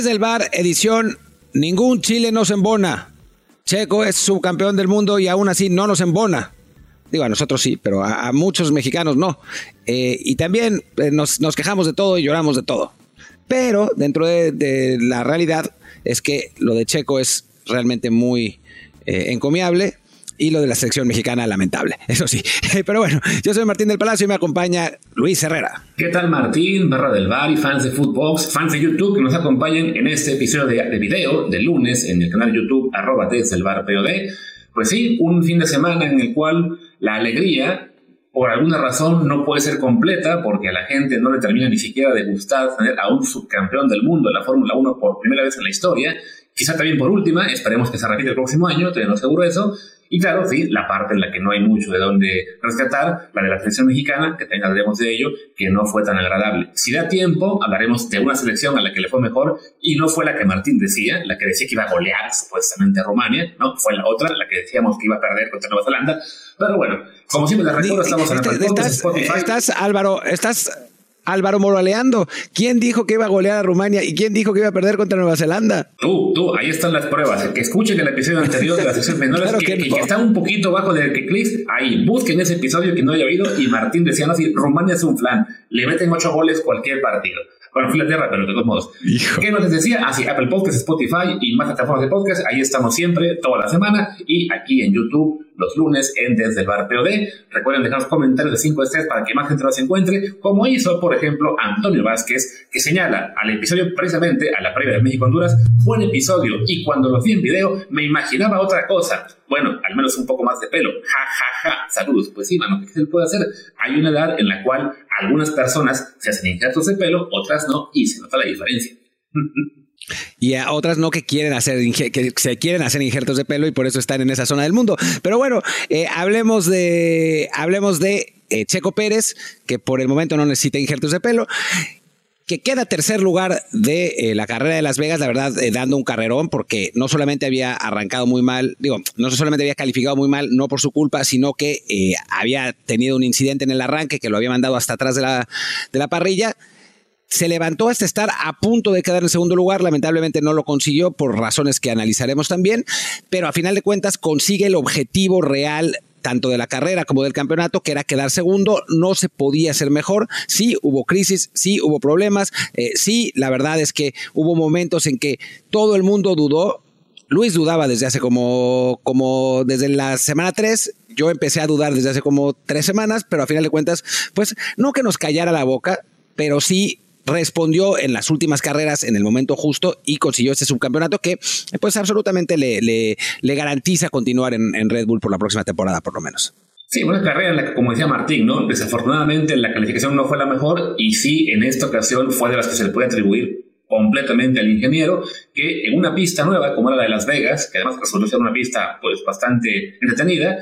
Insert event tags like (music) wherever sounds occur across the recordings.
Desde el bar, edición Ningún Chile nos embona. Checo es subcampeón del mundo y aún así no nos embona. Digo, a nosotros sí, pero a, muchos mexicanos no. Eh, y también eh, nos, quejamos de todo y lloramos de todo. Pero dentro de, la realidad es que lo de Checo es realmente muy eh, encomiable y lo de la selección mexicana lamentable, eso sí. (laughs) Pero bueno, yo soy Martín del Palacio y me acompaña Luis Herrera. ¿Qué tal Martín, barra del bar y fans de Footbox, fans de YouTube que nos acompañen en este episodio de, video de lunes en el canal YouTube arroba desde el bar POD? Pues sí, un fin de semana en el cual la alegría por alguna razón no puede ser completa porque a la gente no le termina ni siquiera de gustar tener a un subcampeón del mundo en la Fórmula 1 por primera vez en la historia. Quizá también por última, esperemos que se repita el próximo año, no seguro eso. Y claro, sí, la parte en la que no hay mucho de dónde rescatar, la de la selección mexicana, que también hablaremos de ello, que no fue tan agradable. Si da tiempo, hablaremos de una selección a la que le fue mejor y no fue la que Martín decía, la que decía que iba a golear supuestamente a Rumania, ¿no? Fue la otra, la que decíamos que iba a perder contra Nueva Zelanda. Pero bueno, como siempre les recuerdo, estamos en el estás, estás, Álvaro, estás Álvaro Moraleando. ¿Quién dijo que iba a golear a Rumania y quién dijo que iba a perder contra Nueva Zelanda? Tú, tú, ahí están las pruebas. Que escuchen el episodio anterior de la sección (laughs) menores que, que, está un poquito bajo del que. Ahí, busquen ese episodio que no haya oído y Martín decía, si Rumania es un flan, le meten ocho goles cualquier partido. Bueno, fui a la tierra, pero de todos modos. ¿Qué nos decía? Así, ah, Apple Podcast, Spotify y más plataformas de podcast. Ahí estamos siempre, toda la semana. Y aquí en YouTube los lunes en Desde el Bar POD. Recuerden dejar los comentarios de 5 estrellas para que más gente los encuentre, como hizo, por ejemplo, Antonio Vázquez, que señala al episodio precisamente a la previa de México-Honduras, buen episodio, y cuando lo vi en video me imaginaba otra cosa. Bueno, al menos un poco más de pelo. Ja, ja, ja. Saludos. Pues sí, mano, ¿qué se puede hacer? Hay una edad en la cual algunas personas se hacen injertos de pelo, otras no, y se nota la diferencia. (laughs) y a otras no que quieren hacer que se quieren hacer injertos de pelo y por eso están en esa zona del mundo. Pero bueno, eh, hablemos de hablemos de eh, Checo Pérez que por el momento no necesita injertos de pelo. Que queda tercer lugar de eh, la carrera de Las Vegas, la verdad, dando un carrerón, porque no solamente había arrancado muy mal, digo, no solamente había calificado muy mal, no por su culpa, sino que había tenido un incidente en el arranque que lo había mandado hasta atrás de la, de la parrilla se levantó hasta estar a punto de quedar en segundo lugar, lamentablemente no lo consiguió por razones que analizaremos también, pero a final de cuentas consigue el objetivo real tanto de la carrera como del campeonato, que era quedar segundo, no se podía hacer mejor, sí hubo crisis, sí hubo problemas, eh, sí, la verdad es que hubo momentos en que todo el mundo dudó, Luis dudaba desde hace como, como desde la semana 3, yo empecé a dudar desde hace como tres semanas, pero a final de cuentas, pues no que nos callara la boca, pero sí respondió en las últimas carreras en el momento justo y consiguió ese subcampeonato que pues absolutamente le, le, garantiza continuar en, Red Bull por la próxima temporada por lo menos. Sí, una carrera en la que, como decía Martín, ¿no? Desafortunadamente la calificación no fue la mejor y sí, en esta ocasión fue de las que se le puede atribuir completamente al ingeniero, que en una pista nueva, como era la de Las Vegas, que además resultó ser una pista pues bastante entretenida,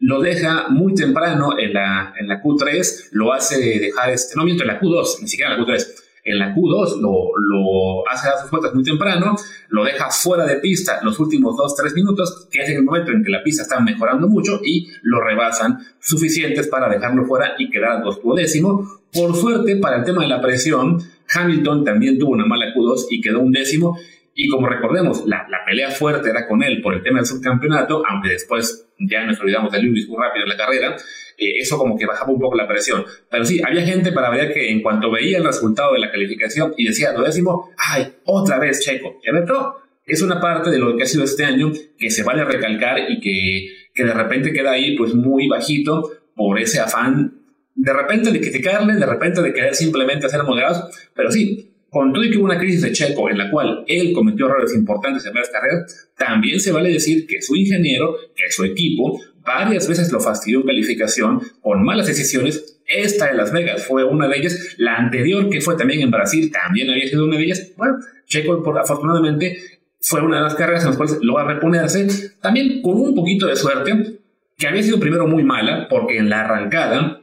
lo deja muy temprano en la, en la Q3, lo hace dejar, este, no miento, en la Q2, ni siquiera en la Q3, en la Q2 lo, hace dar sus vueltas muy temprano, lo deja fuera de pista los últimos 2-3 minutos, que es el momento en que la pista está mejorando mucho y lo rebasan suficientes para dejarlo fuera y quedar dos décimo. Por suerte, para el tema de la presión, Hamilton también tuvo una mala Q2 y quedó un décimo. Y como recordemos, la, la, pelea fuerte era con él por el tema del subcampeonato, aunque después ya nos olvidamos de Lewis muy rápido en la carrera, eh, eso como que bajaba un poco la presión. Pero sí, había gente para ver que en cuanto veía el resultado de la calificación y decía lo décimo, ¡ay, otra vez Checo! ¿Ya no? Es una parte de lo que ha sido este año que se vale recalcar y que, que de repente queda ahí pues muy bajito por ese afán de repente de criticarle, de repente de querer simplemente hacer moderados, pero sí, con todo y que hubo una crisis de Checo en la cual él cometió errores importantes en varias carreras, también se vale decir que su ingeniero, que su equipo, varias veces lo fastidió en calificación con malas decisiones. Esta de Las Vegas fue una de ellas. La anterior, que fue también en Brasil, también había sido una de ellas. Bueno, Checo, por, afortunadamente, fue una de las carreras en las cuales logra reponerse, también con un poquito de suerte, que había sido primero muy mala, porque en la arrancada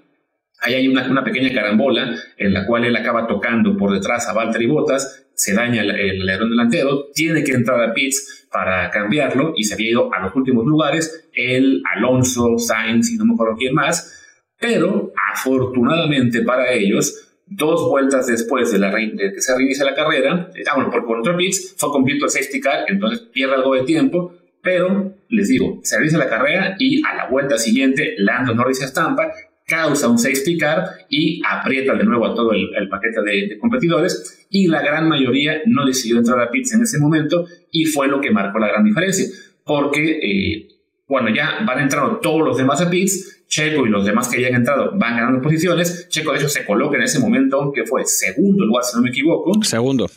Ahí hay una, pequeña carambola en la cual él acaba tocando por detrás a Valtteri Bottas, se daña el, el delantero, tiene que entrar a pits para cambiarlo y se había ido a los últimos lugares, él, Alonso, Sainz y no me acuerdo quién más, pero afortunadamente para ellos, dos vueltas después de, la, que se reinicia la carrera, ah, bueno, por contra pits, fue completo el safety car, entonces pierde algo de tiempo, pero les digo, se reinicia la carrera y a la vuelta siguiente Lando Norris estampa causa un safety car y aprieta de nuevo a todo el, paquete de, competidores y la gran mayoría no decidió entrar a pits en ese momento y fue lo que marcó la gran diferencia porque eh, cuando ya van entrando todos los demás a pits Checo y los demás que ya han entrado van ganando posiciones Checo de hecho se coloca en ese momento que fue segundo lugar si no me equivoco. Segundo.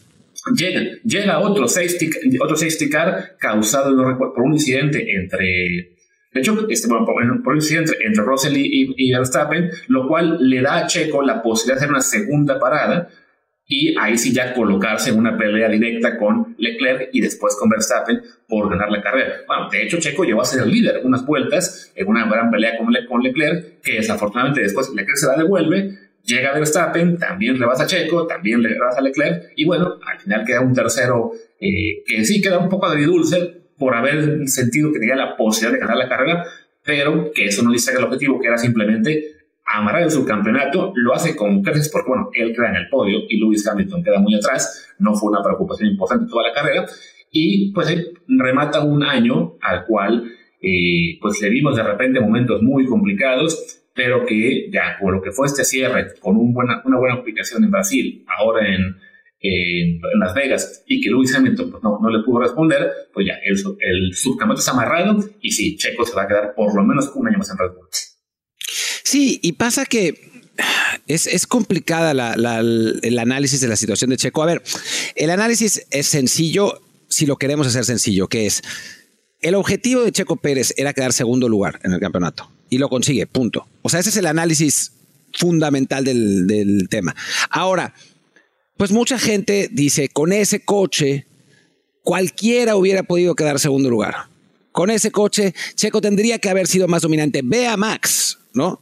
Llega, llega otro safety, otro safety car causado por un incidente entre de hecho, este, bueno, por, incidente entre Russell y, y, Verstappen, lo cual le da a Checo la posibilidad de hacer una segunda parada y ahí sí ya colocarse en una pelea directa con Leclerc y después con Verstappen por ganar la carrera. Bueno, de hecho Checo llegó a ser el líder unas vueltas en una gran pelea con, con Leclerc, que desafortunadamente después Leclerc se la devuelve, llega Verstappen, también rebasa Checo, también le rebasa a Leclerc y bueno, al final queda un tercero eh, que sí queda un poco agridulce, por haber sentido que tenía la posibilidad de ganar la carrera, pero que eso no dice el objetivo, que era simplemente amarrar el subcampeonato, lo hace con creces porque, bueno, él queda en el podio y Lewis Hamilton queda muy atrás, no fue una preocupación importante toda la carrera, y pues remata un año al cual eh, pues le vimos de repente momentos muy complicados, pero que ya por lo que fue este cierre con un buena, una buena aplicación en Brasil, ahora en, en, Las Vegas y que Lewis Hamilton pues, no, no, le pudo responder, pues ya el, el subcampeonato está amarrado y sí, Checo se va a quedar por lo menos un año más en Red Bull. Sí, y pasa que es, es complicada la, el análisis de la situación de Checo. A ver, el análisis es sencillo si lo queremos hacer sencillo, que es el objetivo de Checo Pérez era quedar segundo lugar en el campeonato y lo consigue, punto. O sea, ese es el análisis fundamental del, del tema. Ahora, pues mucha gente dice, con ese coche, cualquiera hubiera podido quedar segundo lugar. Con ese coche, Checo tendría que haber sido más dominante. Ve a Max, ¿no?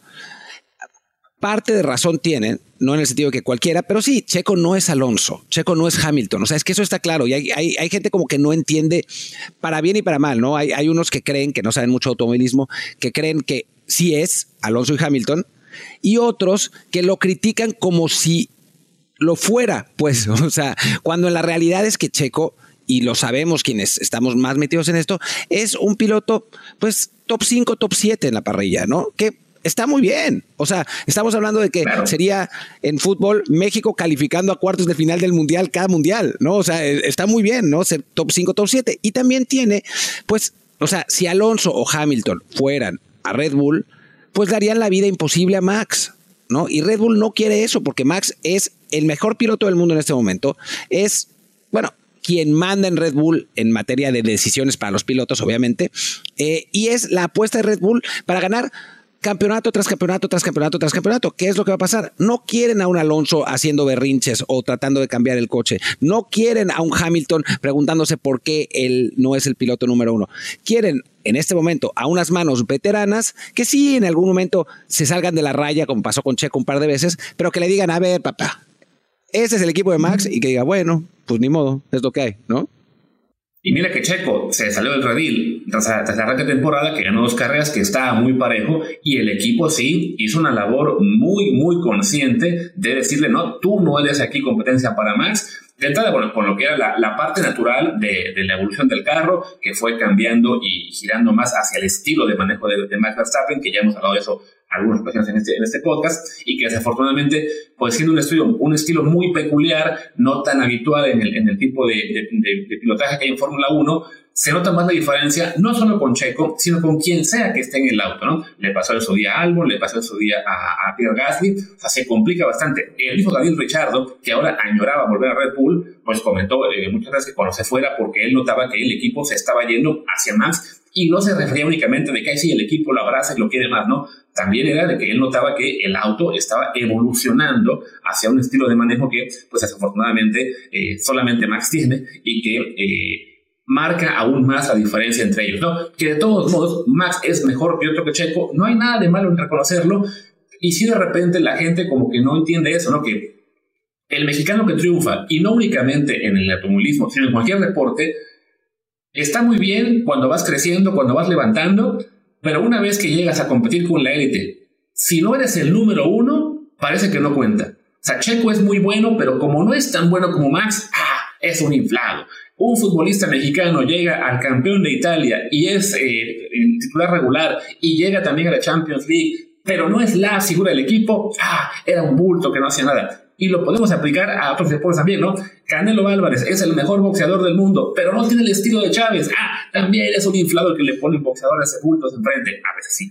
Parte de razón tiene, no en el sentido que cualquiera, pero sí, Checo no es Alonso, Checo no es Hamilton. O sea, es que eso está claro. Y hay, hay, gente como que no entiende para bien y para mal, ¿no? Hay, hay unos que creen que no saben mucho automovilismo, que creen que sí es Alonso y Hamilton, y otros que lo critican como si lo fuera, pues, o sea, cuando en la realidad es que Checo, y lo sabemos quienes estamos más metidos en esto, es un piloto, pues, top 5, top 7 en la parrilla, ¿no? Que está muy bien. O sea, estamos hablando de que sería en fútbol México calificando a cuartos de final del mundial cada mundial, ¿no? O sea, e, está muy bien, ¿no? Ser top 5, top 7. Y también tiene, pues, o sea, si Alonso o Hamilton fueran a Red Bull, pues darían la vida imposible a Max, ¿no? Y Red Bull no quiere eso porque Max es el mejor piloto del mundo en este momento. Es, bueno, quien manda en Red Bull en materia de decisiones para los pilotos, obviamente, eh, y es la apuesta de Red Bull para ganar campeonato tras campeonato tras campeonato tras campeonato. ¿Qué es lo que va a pasar? No quieren a un Alonso haciendo berrinches o tratando de cambiar el coche. No quieren a un Hamilton preguntándose por qué él no es el piloto número uno. Quieren en este momento a unas manos veteranas que sí en algún momento se salgan de la raya, como pasó con Checo un par de veces, pero que le digan, a ver, papá, ese es el equipo de Max y que diga, bueno, pues ni modo, es lo que hay, ¿no? Y mira que Checo se salió del redil tras, tras la arranque de temporada, que ganó dos carreras, que estaba muy parejo, y el equipo sí hizo una labor muy, muy consciente de decirle, no, tú no eres aquí competencia para Max, de entrada, bueno, con lo que era la, parte natural de, la evolución del carro, que fue cambiando y girando más hacia el estilo de manejo de, Max Verstappen, que ya hemos hablado de eso algunas ocasiones en este, en este podcast y que desafortunadamente, pues siendo un estilo, un estilo muy peculiar, no tan habitual en el, en el tipo de, de, pilotaje que hay en Fórmula 1, se nota más la diferencia, no solo con Checo, sino con quien sea que esté en el auto, ¿no? Le pasó en su día a Albon, le pasó en su día a, a Pierre Gasly, o sea, se complica bastante. El hijo Daniel Richardo, que ahora añoraba volver a Red Bull, pues comentó eh, muchas veces que cuando se fuera, porque él notaba que el equipo se estaba yendo hacia Max, y no se refería únicamente de que sí, el equipo lo abraza y lo quiere más, ¿no? También era de que él notaba que el auto estaba evolucionando hacia un estilo de manejo que, pues desafortunadamente, eh, solamente Max tiene y que... Eh, marca aún más la diferencia entre ellos, ¿no? Que de todos modos, Max es mejor piloto que Checo, no hay nada de malo en reconocerlo, y si de repente la gente como que no entiende eso, ¿no? Que el mexicano que triunfa, y no únicamente en el automovilismo, sino en cualquier deporte, está muy bien cuando vas creciendo, cuando vas levantando, pero una vez que llegas a competir con la élite, si no eres el número uno, parece que no cuenta. O es muy bueno, pero como no es tan bueno como Max, ¡ah! es un inflado un futbolista mexicano llega al campeón de Italia y es eh, titular regular y llega también a la Champions League, pero no es la figura del equipo, ah, era un bulto que no hacía nada. Y lo podemos aplicar a otros deportes también, ¿no? Canelo Álvarez es el mejor boxeador del mundo, pero no tiene el estilo de Chávez. Ah, también es un inflado que le pone boxeadores de bultos enfrente. A veces sí.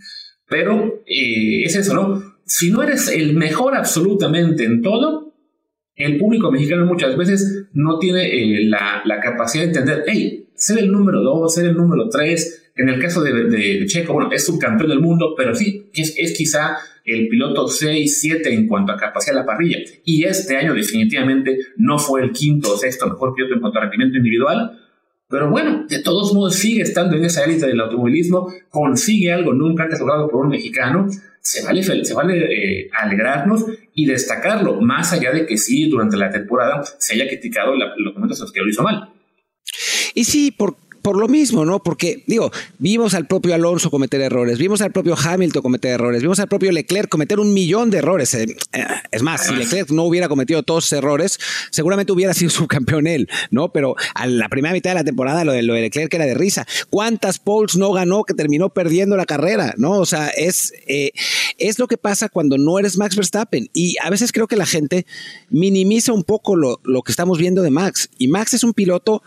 Pero eh, es eso, ¿no? Si no eres el mejor absolutamente en todo, el público mexicano muchas veces no tiene eh, la, capacidad de entender, hey, ser el número 2, ser el número 3, en el caso de, Checo, bueno, es subcampeón del mundo, pero sí, es, es quizá el piloto 6, 7 en cuanto a capacidad de la parrilla. Y este año definitivamente no fue el quinto o sexto mejor piloto en cuanto a rendimiento individual. Pero bueno, de todos modos sigue estando en esa élite del automovilismo, consigue algo nunca antes logrado por un mexicano se vale, se vale eh, alegrarnos y destacarlo, más allá de que sí, durante la temporada se haya criticado los momentos en los que lo hizo mal. Y sí, por, por lo mismo, ¿no? Porque, digo, vimos al propio Alonso cometer errores, vimos al propio Hamilton cometer errores, vimos al propio Leclerc cometer un millón de errores. Eh, eh, es más, si Leclerc no hubiera cometido todos esos errores, seguramente hubiera sido (laughs) subcampeón él, ¿no? Pero a la primera mitad de la temporada lo de, lo de Leclerc era de risa. ¿Cuántas poles no ganó que terminó perdiendo la carrera, ¿no? O sea, es, eh, es lo que pasa cuando no eres Max Verstappen. Y a veces creo que la gente minimiza un poco lo, lo que estamos viendo de Max. Y Max es un piloto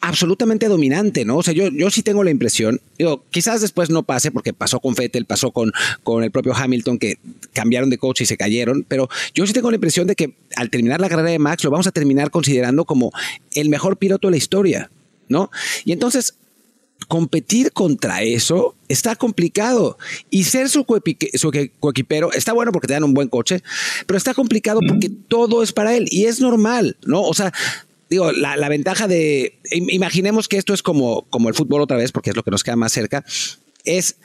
absolutamente dominante, ¿no? O sea, yo, yo sí tengo la impresión, digo, quizás después no pase porque pasó con Fettel, pasó con, con el propio Hamilton que cambiaron de coche y se cayeron, pero yo sí tengo la impresión de que al terminar la carrera de Max lo vamos a terminar considerando como el mejor piloto de la historia, ¿no? Y entonces competir contra eso está complicado. Y ser su, su coequipero está bueno porque te dan un buen coche, pero está complicado porque todo es para él y es normal, ¿no? O sea, digo, la, la, ventaja de, imaginemos que esto es como, como el fútbol otra vez, porque es lo que nos queda más cerca, es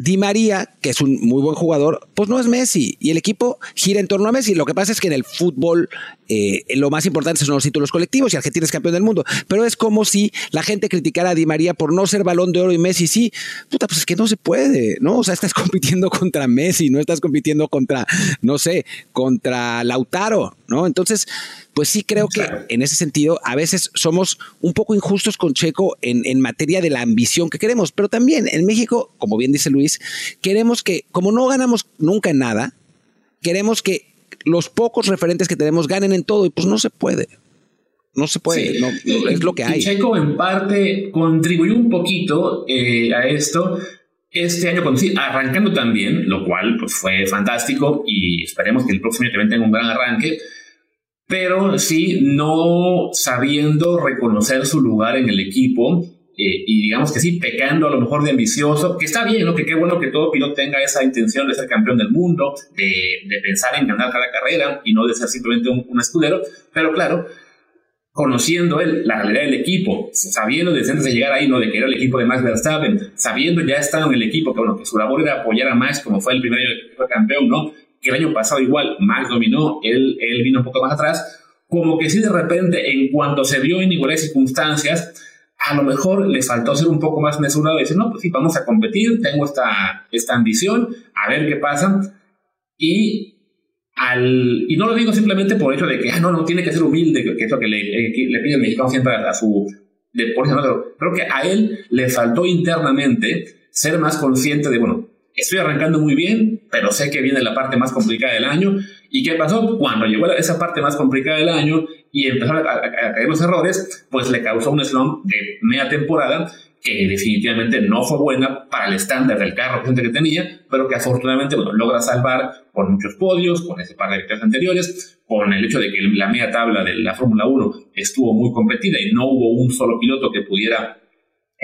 Di María, que es un muy buen jugador, pues no es Messi y el equipo gira en torno a Messi. Lo que pasa es que en el fútbol eh, lo más importante son los títulos colectivos y Argentina es campeón del mundo. Pero es como si la gente criticara a Di María por no ser balón de oro y Messi sí. Puta, pues es que no se puede, ¿no? O sea, estás (laughs) compitiendo contra Messi, no estás compitiendo contra, no sé, contra Lautaro, ¿no? Entonces, pues sí creo que en ese sentido a veces somos un poco injustos con Checo en, en, materia de la ambición que queremos, pero también en México, como bien dice Luis, queremos que, como no ganamos nunca en nada, queremos que los pocos referentes que tenemos ganen en todo y pues no se puede. No se puede, no, es lo que hay. Checo en parte contribuyó un poquito eh, a esto este año, arrancando también, lo cual pues, fue fantástico y esperemos que el próximo año también tenga un gran arranque pero sí no sabiendo reconocer su lugar en el equipo eh, y digamos que sí, pecando a lo mejor de ambicioso, que está bien, ¿no? que qué bueno que todo piloto tenga esa intención de ser campeón del mundo, de, de pensar en ganar cada carrera y no de ser simplemente un, escudero, pero claro, conociendo él la realidad del equipo, sabiendo desde antes de llegar ahí, ¿no? De que era el equipo de Max Verstappen, sabiendo ya estando en el equipo, que bueno, que su labor era apoyar a Max como fue el primer año que fue campeón, ¿no? El año pasado igual Max dominó, él, él vino un poco más atrás, como que si de repente, en cuanto se vio en iguales circunstancias, a lo mejor le faltó ser un poco más mesurado y decir, no, pues sí, vamos a competir, tengo esta, esta ambición, a ver qué pasa. Y, al, y no lo digo simplemente por el hecho de que, ah, no, no, tiene que ser humilde, que, es lo que le, eh, le pide el mexicano siempre a, su deporte. Creo que a él le faltó internamente ser más consciente de, bueno, estoy arrancando muy bien, pero sé que viene la parte más complicada del año. ¿Y qué pasó? Cuando llegó a esa parte más complicada del año y empezaron a, caer los errores, pues le causó un slump de media temporada que definitivamente no fue buena para el estándar del carro que tenía, pero que afortunadamente bueno, logra salvar con muchos podios, con ese par de victorias anteriores, con el hecho de que la media tabla de la Fórmula 1 estuvo muy competida y no hubo un solo piloto que pudiera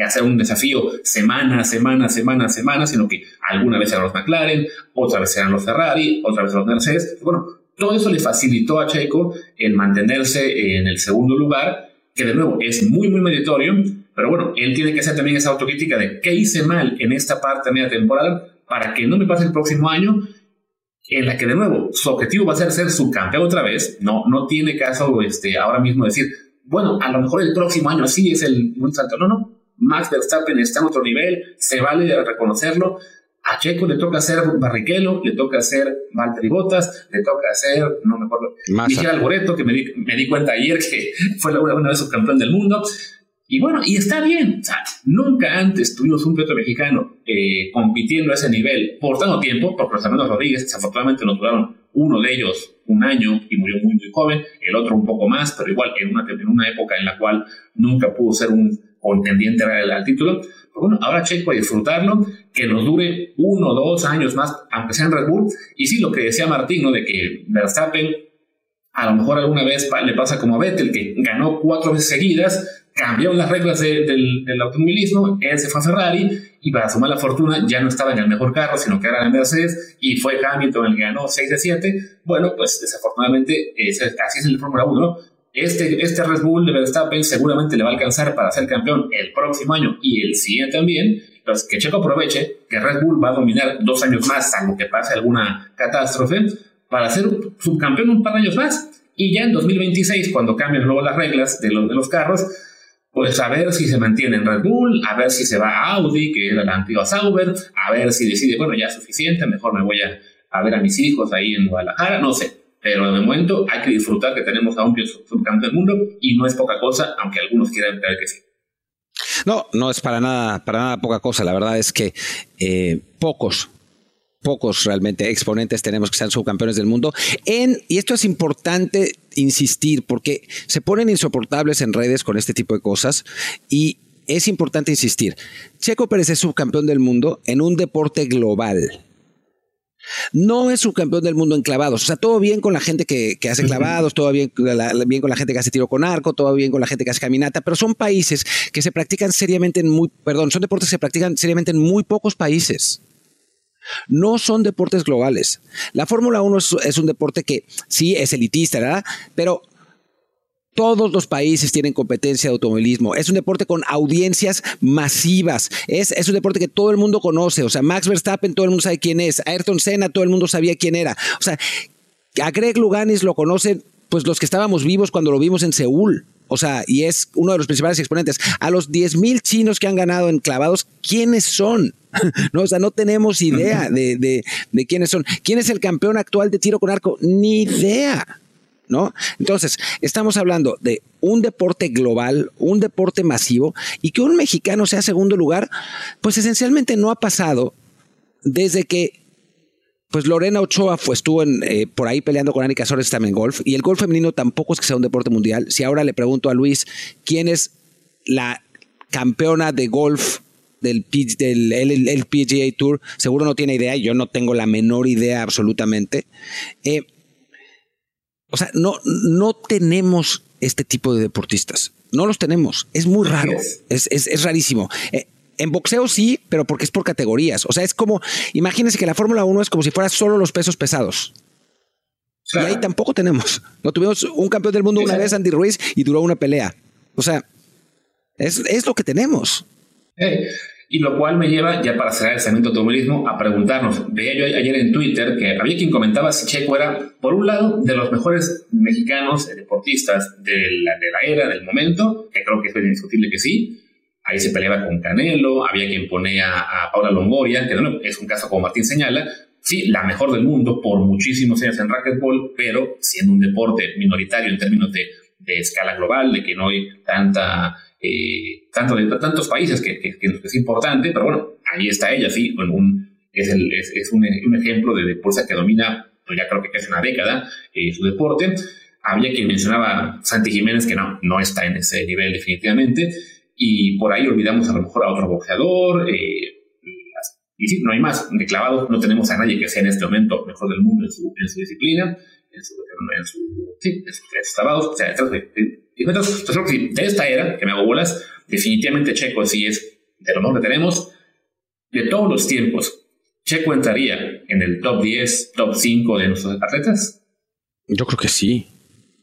hacer un desafío semana, semana, semana, semana, sino que alguna vez eran los McLaren, otra vez eran los Ferrari, otra vez los Mercedes. Bueno, todo eso le facilitó a Checo el mantenerse en el segundo lugar, que de nuevo es muy, muy meritorio, pero bueno, él tiene que hacer también esa autocrítica de qué hice mal en esta parte media temporada para que no me pase el próximo año en la que de nuevo su objetivo va a ser ser subcampeón otra vez, no, no tiene caso este, ahora mismo decir, bueno, a lo mejor el próximo año sí es el un salto, no, no, Max Verstappen está en otro nivel, se vale reconocerlo. A Checo le toca hacer Barrichello, le toca hacer Valtteri Bottas, le toca hacer, no me acuerdo, Miguel Alboreto, que me di, me di, cuenta ayer que (laughs) fue una, una vez subcampeón del mundo. Y bueno, y está bien. O sea, nunca antes tuvimos un piloto mexicano eh, compitiendo a ese nivel por tanto tiempo, porque los hermanos Rodríguez desafortunadamente nos duraron uno de ellos un año y murió muy, muy joven, el otro un poco más, pero igual en una, en una época en la cual nunca pudo ser un contendiente al, al título. Pero bueno, ahora Checo a disfrutarlo, que nos dure uno o dos años más, aunque sea en Red Bull. Y sí, lo que decía Martín, ¿no? De que Verstappen a lo mejor alguna vez le pasa como a Vettel, que ganó cuatro veces seguidas, cambiaron las reglas del, del, automovilismo, él se fue a Ferrari y para su mala fortuna ya no estaba en el mejor carro, sino que era en Mercedes y fue Hamilton el que ganó 6 de 7. Bueno, pues desafortunadamente así es en la Fórmula 1, ¿no? Este, este Red Bull de Verstappen seguramente le va a alcanzar para ser campeón el próximo año y el siguiente también. Entonces, que Checo aproveche que Red Bull va a dominar dos años más, salvo que pase alguna catástrofe, para ser subcampeón un par de años más. Y ya en 2026, cuando cambien luego las reglas de los, de los carros, pues a ver si se mantiene en Red Bull, a ver si se va a Audi, que era la antigua Sauber, a ver si decide, bueno, ya es suficiente, mejor me voy a, a ver a mis hijos ahí en Guadalajara, no sé. Pero de momento hay que disfrutar que tenemos a un subcampeón del mundo y no es poca cosa, aunque algunos quieran creer que sí. No, no es para nada, para nada poca cosa. La verdad es que eh, pocos, pocos realmente exponentes tenemos que ser subcampeones del mundo. Y esto es importante insistir porque se ponen insoportables en redes con este tipo de cosas y es importante insistir. Checo Pérez es subcampeón del mundo en un deporte global. No es subcampeón del mundo en clavados. O sea, todo bien con la gente que, hace clavados, todo bien, bien con la gente que hace tiro con arco, todo bien con la gente que hace caminata, pero son países que se practican seriamente en muy, perdón, son deportes que se practican seriamente en muy pocos países. No son deportes globales. La Fórmula 1 es, es, un deporte que sí es elitista, ¿verdad? Pero todos los países tienen competencia de automovilismo. Es un deporte con audiencias masivas. Es, es, un deporte que todo el mundo conoce. O sea, Max Verstappen, todo el mundo sabe quién es. Ayrton Senna, todo el mundo sabía quién era. O sea, a Greg Luganis lo conocen pues los que estábamos vivos cuando lo vimos en Seúl. O sea, y es uno de los principales exponentes. A los 10.000 chinos que han ganado en clavados, ¿quiénes son? (laughs) no, o sea, no tenemos idea de, de, de quiénes son. ¿Quién es el campeón actual de tiro con arco? Ni idea. ¿No? Entonces, estamos hablando de un deporte global, un deporte masivo, y que un mexicano sea segundo lugar, pues esencialmente no ha pasado desde que pues Lorena Ochoa fue, estuvo en, eh, por ahí peleando con Anika Sores también en golf, y el golf femenino tampoco es que sea un deporte mundial. Si ahora le pregunto a Luis quién es la campeona de golf del, del PGA Tour, seguro no tiene idea, yo no tengo la menor idea absolutamente. Eh, o sea, no, no tenemos este tipo de deportistas. No los tenemos. Es muy raro. Es, es, rarísimo. Eh, en boxeo sí, pero porque es por categorías. O sea, es como, imagínense que la Fórmula 1 es como si fuera solo los pesos pesados. Y ahí tampoco tenemos. No tuvimos un campeón del mundo una vez, Andy Ruiz, y duró una pelea. O sea, es, es lo que tenemos. Y lo cual me lleva, ya para cerrar el segmento automovilismo, a preguntarnos. Veía yo ayer en Twitter que había quien comentaba si Checo era, por un lado, de los mejores mexicanos deportistas de la, de la era, del momento, que creo que es indiscutible que sí. Ahí se peleaba con Canelo, había quien ponía a Paula Longoria, que no, es un caso como Martín señala, sí, la mejor del mundo por muchísimos años en racquetball, pero siendo un deporte minoritario en términos de, de escala global, de que no hay tanta eh, tanto de tantos países que, es importante, pero bueno, ahí está ella, sí, con un es, el, es, un, un, ejemplo de deporte que domina, pues ya creo que casi una década, eh, su deporte. Había quien mencionaba Santi Jiménez, que no, no está en ese nivel definitivamente, y por ahí olvidamos a lo mejor a otro boxeador, eh, y sí, no hay más. De clavado no tenemos a nadie que sea en este momento mejor del mundo en su, en su disciplina, en su, en su, sí, en sus, clavados. O sea, entonces, creo que de esta era, que me hago bolas, definitivamente Checo sí es de lo mejor que tenemos. De todos los tiempos, ¿Checo entraría en el top 10, top 5 de nuestros atletas? Yo creo que sí.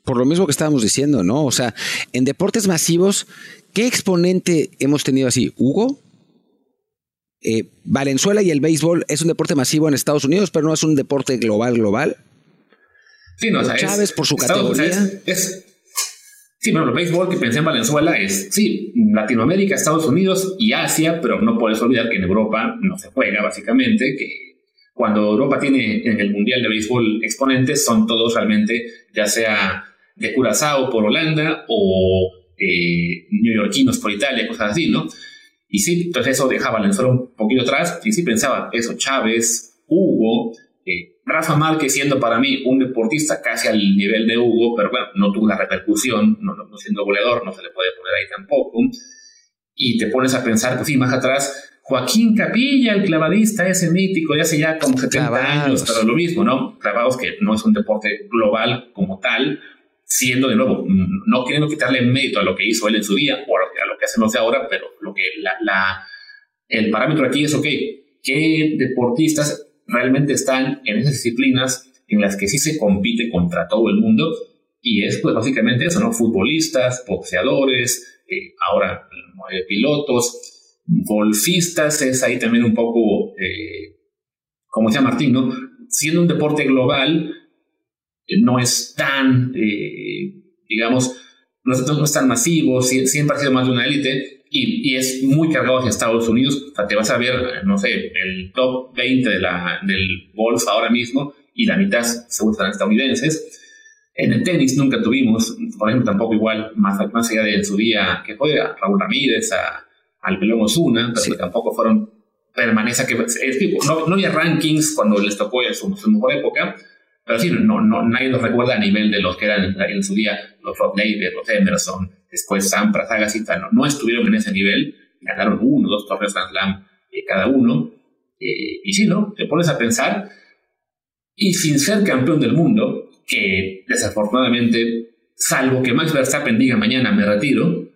Por lo mismo que estábamos diciendo, ¿no? O sea, en deportes masivos, ¿qué exponente hemos tenido así? ¿Hugo? Eh, Valenzuela y el béisbol es un deporte masivo en Estados Unidos, pero no es un deporte global, global. Sí, no, o sea, Chávez por su categoría. es, sí, bueno, el béisbol que pensé en Valenzuela es, sí, Latinoamérica, Estados Unidos y Asia, pero no puedes olvidar que en Europa no se juega, básicamente, que cuando Europa tiene en el Mundial de Béisbol exponentes, son todos realmente, ya sea de Curazao por Holanda o eh, neoyorquinos por Italia, cosas así, ¿no? Y sí, entonces eso dejaba Valenzuela un poquito atrás. Y sí pensaba, eso, Chávez, Hugo, eh, Rafa Márquez siendo para mí un deportista casi al nivel de Hugo, pero bueno, no tuvo la repercusión, no, no, siendo goleador, no se le puede poner ahí tampoco. Y te pones a pensar, pues sí, más atrás, Joaquín Capilla, el clavadista ese mítico, ya hace ya como 70 años, pero lo mismo, ¿no? Clavados que no es un deporte global como tal, siendo de nuevo, no queriendo quitarle mérito a lo que hizo él en su día o a lo que, a lo que hacemos ahora, pero lo que la, el parámetro aquí es, ok, ¿qué deportistas realmente están en esas disciplinas en las que sí se compite contra todo el mundo? Y es pues básicamente eso, ¿no? Futbolistas, boxeadores, eh, ahora eh, pilotos, golfistas, es ahí también un poco, eh, como decía Martín, ¿no? Siendo un deporte global, no es tan, eh, digamos, no, no, es tan masivo, siempre ha sido más de una élite y, es muy cargado hacia Estados Unidos. O sea, te vas a ver, no sé, el top 20 de la, del golf ahora mismo y la mitad según están estadounidenses. En el tenis nunca tuvimos, por ejemplo, tampoco igual, más, más allá de su día que fue a Raúl Ramírez, a, al Pelón Osuna, pero tampoco fueron permanece que es, tipo, no, no había rankings cuando les tocó en su, su mejor época, pero sí, no, no, nadie nos recuerda a nivel de los que eran en su día los Rod Laver, los Emerson, después Sampras, Agassi, no, no estuvieron en ese nivel, ganaron uno, dos torneos Grand Slam eh, cada uno. Eh, y sí, ¿no? Te pones a pensar, y sin ser campeón del mundo, que desafortunadamente, salvo que Max Verstappen diga mañana me retiro,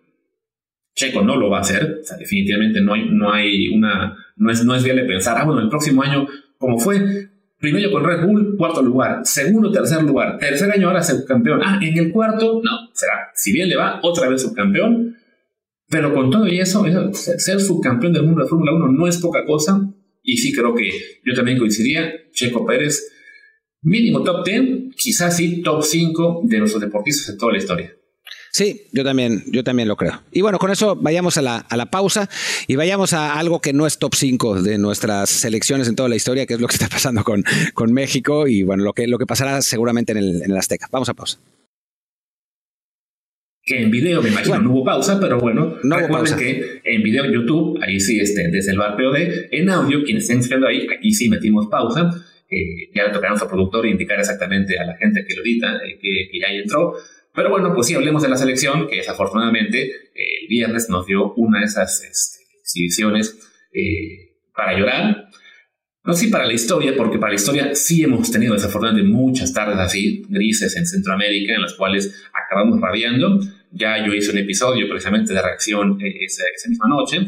Checo no lo va a hacer, o sea, definitivamente no hay, no hay una, no es, no es viable pensar, ah, bueno, el próximo año, como fue, Primero con Red Bull, cuarto lugar. Segundo, tercer lugar. Tercer año ahora subcampeón. Ah, en el cuarto, no, será, si bien le va, otra vez subcampeón. Pero con todo y eso, ser subcampeón del mundo de Fórmula 1 no es poca cosa. Y sí creo que yo también coincidiría. Checo Pérez, mínimo top 10, quizás sí top 5 de nuestros deportistas de toda la historia. Sí, yo también, yo también lo creo. Y bueno, con eso vayamos a la, a la pausa y vayamos a algo que no es top 5 de nuestras selecciones en toda la historia, que es lo que está pasando con, con México y bueno, lo que, lo que pasará seguramente en el, en el Azteca. Vamos a pausa que en video me imagino no hubo pausa, pero bueno, no recuerden que en video YouTube, ahí sí, este, desde el bar POD, en audio, quienes estén escuchando ahí, aquí sí metimos pausa, eh, ya le tocará a productor indicar exactamente a la gente que lo edita eh, que, que, ya entró, pero bueno, pues sí, hablemos de la selección, que desafortunadamente eh, el viernes nos dio una de esas este, exhibiciones eh, para llorar. No si para la historia, porque para la historia sí hemos tenido desafortunadamente muchas tardes así, grises en Centroamérica, en las cuales acabamos rabiando. Ya yo hice un episodio precisamente de reacción eh, esa, esa misma noche,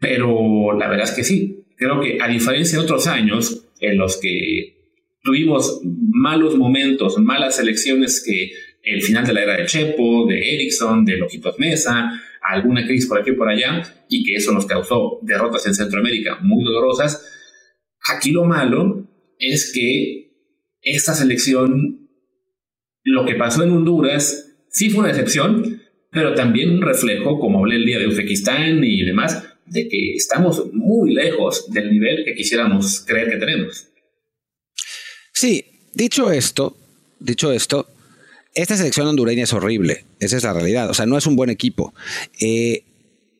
pero la verdad es que sí. Creo que a diferencia de otros años en los que tuvimos malos momentos, malas elecciones que el final de la era de Chepo, de Ericsson, de Lojitos Mesa, alguna crisis por aquí y por allá, y que eso nos causó derrotas en Centroamérica muy dolorosas. Aquí lo malo es que esta selección, lo que pasó en Honduras, sí fue una excepción, pero también reflejo, como hablé el día de Uzbekistán y demás, de que estamos muy lejos del nivel que quisiéramos creer que tenemos. Sí, dicho esto, dicho esto, esta selección hondureña es horrible, esa es la realidad, o sea, no es un buen equipo. Eh,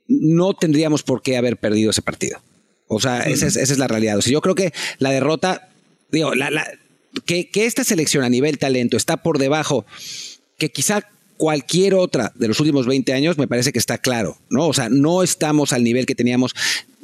no tendríamos por qué haber perdido ese partido. O sea, esa, es, la realidad. O sea, yo creo que la derrota, digo, la, que, que esta selección a nivel talento está por debajo, que quizá cualquier otra de los últimos 20 años, me parece que está claro, ¿no? O sea, no estamos al nivel que teníamos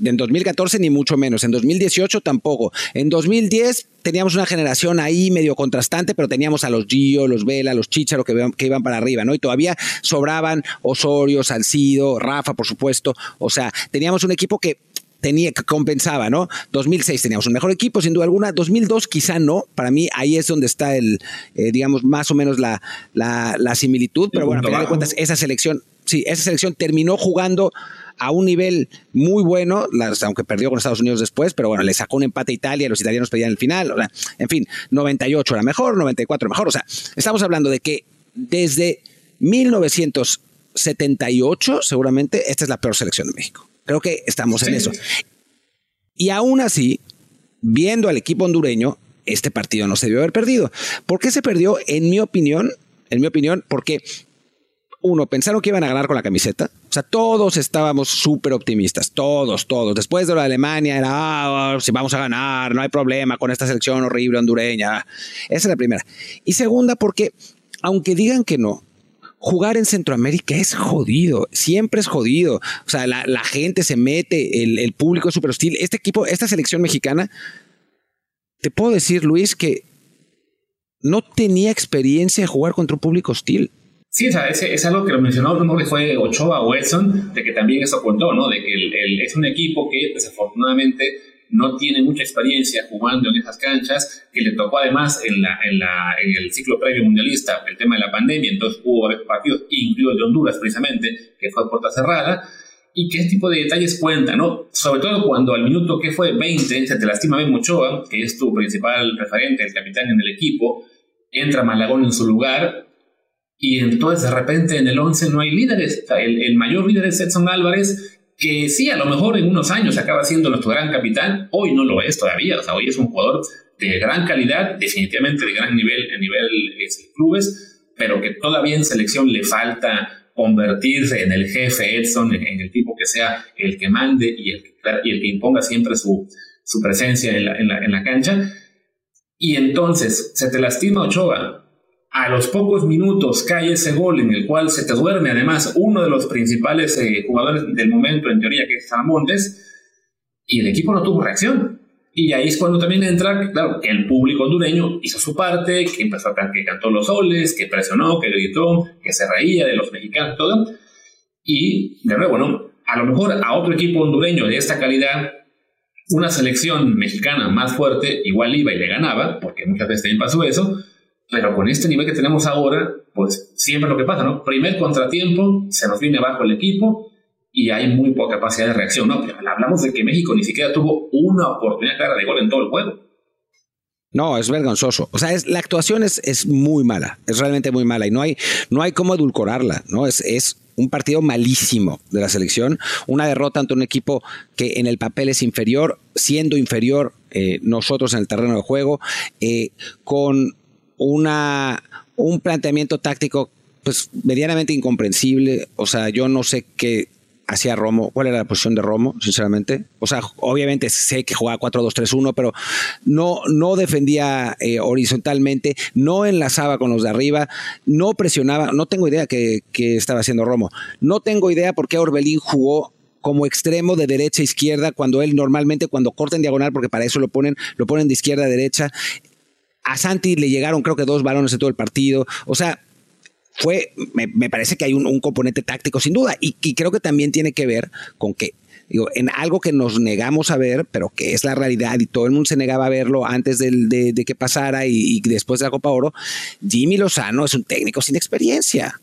en 2014 ni mucho menos, en 2018 tampoco. En 2010 teníamos una generación ahí medio contrastante, pero teníamos a los Gio, los Vela, los Chicharo que, que iban para arriba, ¿no? Y todavía sobraban Osorio, Salcido, Rafa, por supuesto. O sea, teníamos un equipo que tenía, que compensaba, ¿no? 2006 teníamos un mejor equipo, sin duda alguna. 2002 quizá no. Para mí ahí es donde está el, eh, digamos, más o menos la, la, similitud. Pero bueno, a final de cuentas, esa selección, sí, esa selección terminó jugando a un nivel muy bueno, aunque perdió con Estados Unidos después, pero bueno, le sacó un empate a Italia, los italianos pedían el final, o sea, en fin, 98 era mejor, 94 mejor, o sea, estamos hablando de que desde 1978, seguramente, esta es la peor selección de México. Creo que estamos en eso. Y aún así, viendo al equipo hondureño, este partido no se debió haber perdido. ¿Por qué se perdió? En mi opinión, en mi opinión, porque uno, pensaron que iban a ganar con la camiseta. O sea, todos estábamos súper optimistas, todos, todos. Después de la Alemania era, ah, si vamos a ganar, no hay problema con esta selección horrible hondureña. Esa es la primera. Y segunda, porque aunque digan que no, jugar en Centroamérica es jodido, siempre es jodido. O sea, la, gente se mete, el, público es súper hostil. Este equipo, esta selección mexicana, te puedo decir, Luis, que no tenía experiencia de jugar contra un público hostil. Sí, o sea, es, algo que lo mencionó, no que fue Ochoa o Edson, de que también eso contó, ¿no? De que es un equipo que desafortunadamente no tiene mucha experiencia jugando en esas canchas, que le tocó además en, el ciclo previo mundialista el tema de la pandemia, entonces hubo varios partidos, incluido el de Honduras precisamente, que fue puerta cerrada, y que este tipo de detalles cuentan, ¿no? Sobre todo cuando al minuto que fue 20 se te lastima Ben Muchoa, que es tu principal referente, el capitán en el equipo, entra Malagón en su lugar, y entonces de repente en el 11 no hay líderes. el, el mayor líder es Edson Álvarez, que sí, a lo mejor en unos años acaba siendo nuestro gran capitán, hoy no lo es todavía, o sea, hoy es un jugador de gran calidad, definitivamente de gran nivel en nivel de este, clubes, pero que todavía en selección le falta convertirse en el jefe Edson, en, el tipo que sea el que mande y el que, y el que imponga siempre su, su presencia en la, en, la, en la cancha. Y entonces se te lastima Ochoa, a los pocos minutos cae ese gol en el cual se te duerme además uno de los principales eh, jugadores del momento, en teoría, que es Montes, y el equipo no tuvo reacción. Y ahí es cuando también entra, claro, que el público hondureño hizo su parte, que empezó a que cantó los soles, que presionó, que gritó, que se reía de los mexicanos, todo. Y, de nuevo, ¿no? A lo mejor a otro equipo hondureño de esta calidad, una selección mexicana más fuerte igual iba y le ganaba, porque muchas veces también pasó eso, pero con este nivel que tenemos ahora, pues siempre lo que pasa, ¿no? Primer contratiempo, se nos viene abajo el equipo y hay muy poca capacidad de reacción, ¿no? Hablamos de que México ni siquiera tuvo una oportunidad clara de gol en todo el juego. No, es vergonzoso. O sea, es, la actuación es, es, muy mala, es realmente muy mala y no hay, no hay cómo edulcorarla, ¿no? Es, es un partido malísimo de la selección, una derrota ante un equipo que en el papel es inferior, siendo inferior eh, nosotros en el terreno de juego, eh, con una, un planteamiento táctico pues medianamente incomprensible. O sea, yo no sé qué hacía Romo, cuál era la posición de Romo, sinceramente. O sea, obviamente sé que jugaba 4-2-3-1, pero no, no defendía eh, horizontalmente, no enlazaba con los de arriba, no presionaba, no tengo idea qué, estaba haciendo Romo. No tengo idea por qué Orbelín jugó como extremo de derecha a izquierda cuando él normalmente cuando corta en diagonal porque para eso lo ponen lo ponen de izquierda a derecha a Santi le llegaron creo que dos balones en todo el partido. O sea, fue, me, parece que hay un, componente táctico sin duda y, creo que también tiene que ver con que digo, en algo que nos negamos a ver, pero que es la realidad y todo el mundo se negaba a verlo antes de, que pasara y, después de la Copa Oro, Jimmy Lozano es un técnico sin experiencia.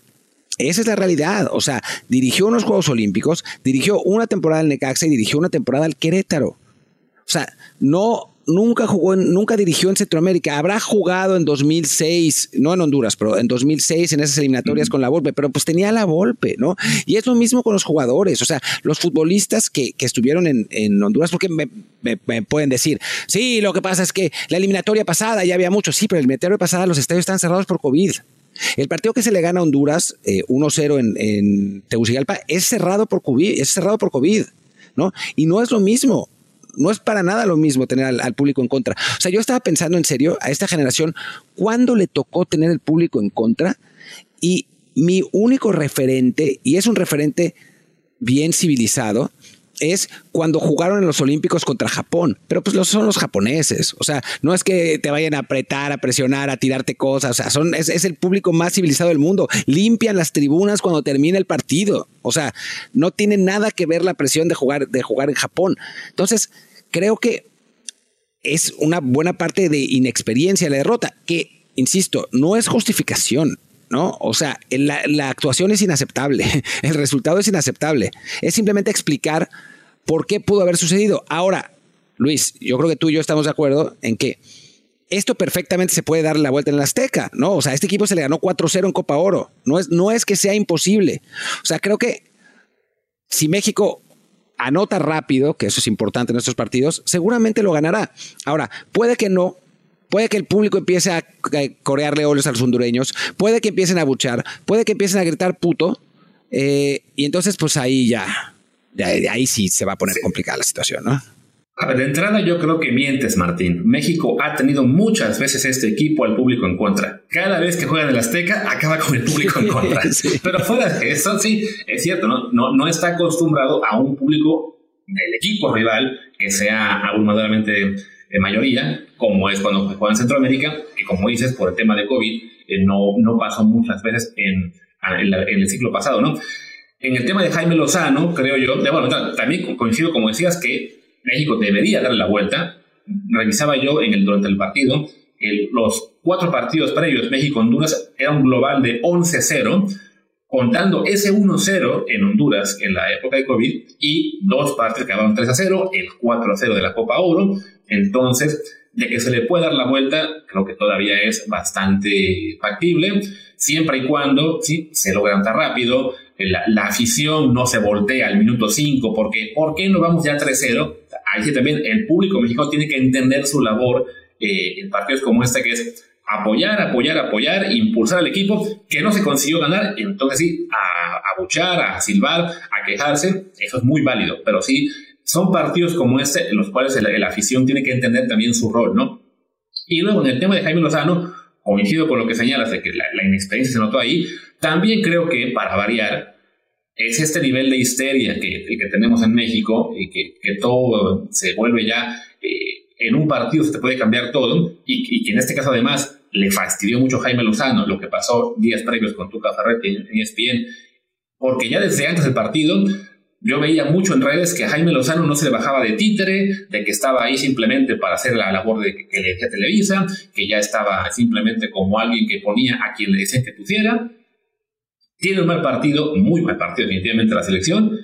Esa es la realidad. O sea, dirigió unos Juegos Olímpicos, dirigió una temporada al Necaxa y dirigió una temporada al Querétaro. O sea, no nunca jugó, nunca dirigió en Centroamérica. Habrá jugado en 2006, no en Honduras, pero en 2006 en esas eliminatorias con la Volpe, pero pues tenía la Volpe, ¿no? Y es lo mismo con los jugadores, o sea, los futbolistas que, estuvieron en, Honduras, porque me, pueden decir, sí, lo que pasa es que la eliminatoria pasada ya había muchos, sí, pero la eliminatoria pasada los estadios están cerrados por COVID. El partido que se le gana a Honduras 1-0 eh, en, en Tegucigalpa es cerrado por COVID, es cerrado por COVID, ¿no? Y no es lo mismo no es para nada lo mismo tener al, público en contra. O sea, yo estaba pensando en serio a esta generación, ¿cuándo le tocó tener el público en contra? Y mi único referente, y es un referente bien civilizado, es cuando jugaron en los Olímpicos contra Japón, pero pues son los japoneses, o sea, no es que te vayan a apretar, a presionar, a tirarte cosas, o sea, son, es, el público más civilizado del mundo, limpian las tribunas cuando termina el partido, o sea, no tiene nada que ver la presión de jugar, de jugar en Japón. Entonces, creo que es una buena parte de inexperiencia la derrota, que, insisto, no es justificación, ¿no? O sea, la, actuación es inaceptable, (laughs) el resultado es inaceptable. Es simplemente explicar por qué pudo haber sucedido. Ahora, Luis, yo creo que tú y yo estamos de acuerdo en que esto perfectamente se puede dar la vuelta en la Azteca, ¿no? O sea, este equipo se le ganó 4-0 en Copa Oro. No es, no es que sea imposible. O sea, creo que si México anota rápido, que eso es importante en estos partidos, seguramente lo ganará. Ahora, puede que no, puede que el público empiece a corearle óleos a los hondureños, puede que empiecen a buchar, puede que empiecen a gritar puto, eh, y entonces pues ahí ya, de ahí, sí se va a poner complicada la situación, ¿no? de entrada yo creo que mientes, Martín. México ha tenido muchas veces este equipo al público en contra. Cada vez que juega en el Azteca acaba con el público en (laughs) contra. Pero fuera de eso, sí, es cierto, ¿no? No, no está acostumbrado a un público del equipo rival que sea abrumadoramente de mayoría, como es cuando juega en Centroamérica, que como dices, por el tema de COVID, eh, no, no pasó muchas veces en, en, en el ciclo pasado, ¿no? En el tema de Jaime Lozano, creo yo, bueno, también coincido, como decías, que México debería darle la vuelta. Revisaba yo en el, durante el partido, los cuatro partidos previos México-Honduras era un global de 11-0, contando ese 1-0 en Honduras en la época de COVID y dos partes que acabaron 3-0, el 4-0 de la Copa Oro. Entonces, de que se le puede dar la vuelta, creo que todavía es bastante factible, siempre y cuando ¿sí? se logran tan rápido, la, afición no se voltea al minuto 5, porque ¿por qué no vamos ya 3-0? Ahí también el público mexicano tiene que entender su labor eh, en partidos como este, que es apoyar, apoyar, apoyar, impulsar al equipo que no se consiguió ganar, entonces sí, a, a buchar, a silbar, a quejarse, eso es muy válido, pero sí, son partidos como este en los cuales la afición tiene que entender también su rol, ¿no? Y luego en el tema de Jaime Lozano, coincido con lo que señalas de que la, inexperiencia se notó ahí, también creo que para variar es este nivel de histeria que, que tenemos en México y que, que todo se vuelve ya eh, en un partido se te puede cambiar todo y, que en este caso además le fastidió mucho Jaime Lozano lo que pasó días previos con Tuca Ferretti en ESPN porque ya desde antes del partido yo veía mucho en redes que a Jaime Lozano no se le bajaba de títere, de que estaba ahí simplemente para hacer la labor de que, le decía Televisa, que ya estaba simplemente como alguien que ponía a quien le decían que pusiera. Tiene un mal partido, muy mal partido definitivamente la selección,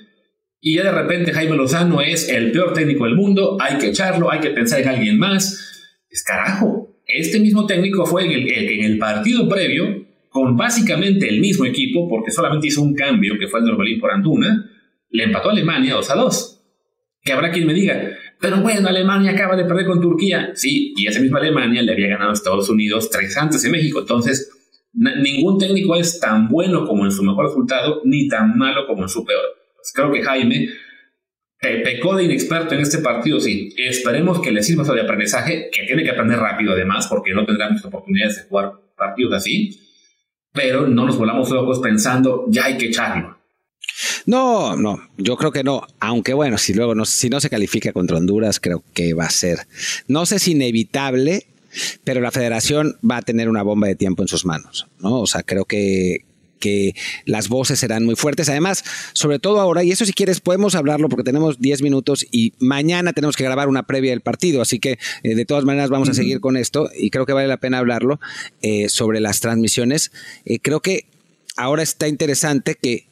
y ya de repente Jaime Lozano es el peor técnico del mundo, hay que echarlo, hay que pensar en alguien más. Es carajo, este mismo técnico fue el, el, en el partido previo, con básicamente el mismo equipo, porque solamente hizo un cambio, que fue el de Orbelín por Antuna, le empató a Alemania 2 a 2. Que habrá quien me diga, pero bueno, Alemania acaba de perder con Turquía. Sí, y esa misma Alemania le había ganado a Estados Unidos tres antes en México. Entonces, ningún técnico es tan bueno como en su mejor resultado, ni tan malo como en su peor. Pues creo que Jaime pecó de inexperto en este partido, sí. Esperemos que le sirva eso de aprendizaje, que tiene que aprender rápido además, porque no tendrá muchas oportunidades de jugar partidos así. Pero no nos volamos locos pensando, ya hay que echarlo. No, no, yo creo que no. Aunque bueno, si luego no, si no se califica contra Honduras, creo que va a ser. No sé si inevitable, pero la federación va a tener una bomba de tiempo en sus manos, ¿no? O sea, creo que, que las voces serán muy fuertes. Además, sobre todo ahora, y eso si quieres podemos hablarlo porque tenemos 10 minutos y mañana tenemos que grabar una previa del partido, así que eh, de todas maneras vamos a seguir con esto y creo que vale la pena hablarlo eh, sobre las transmisiones. Eh, creo que ahora está interesante que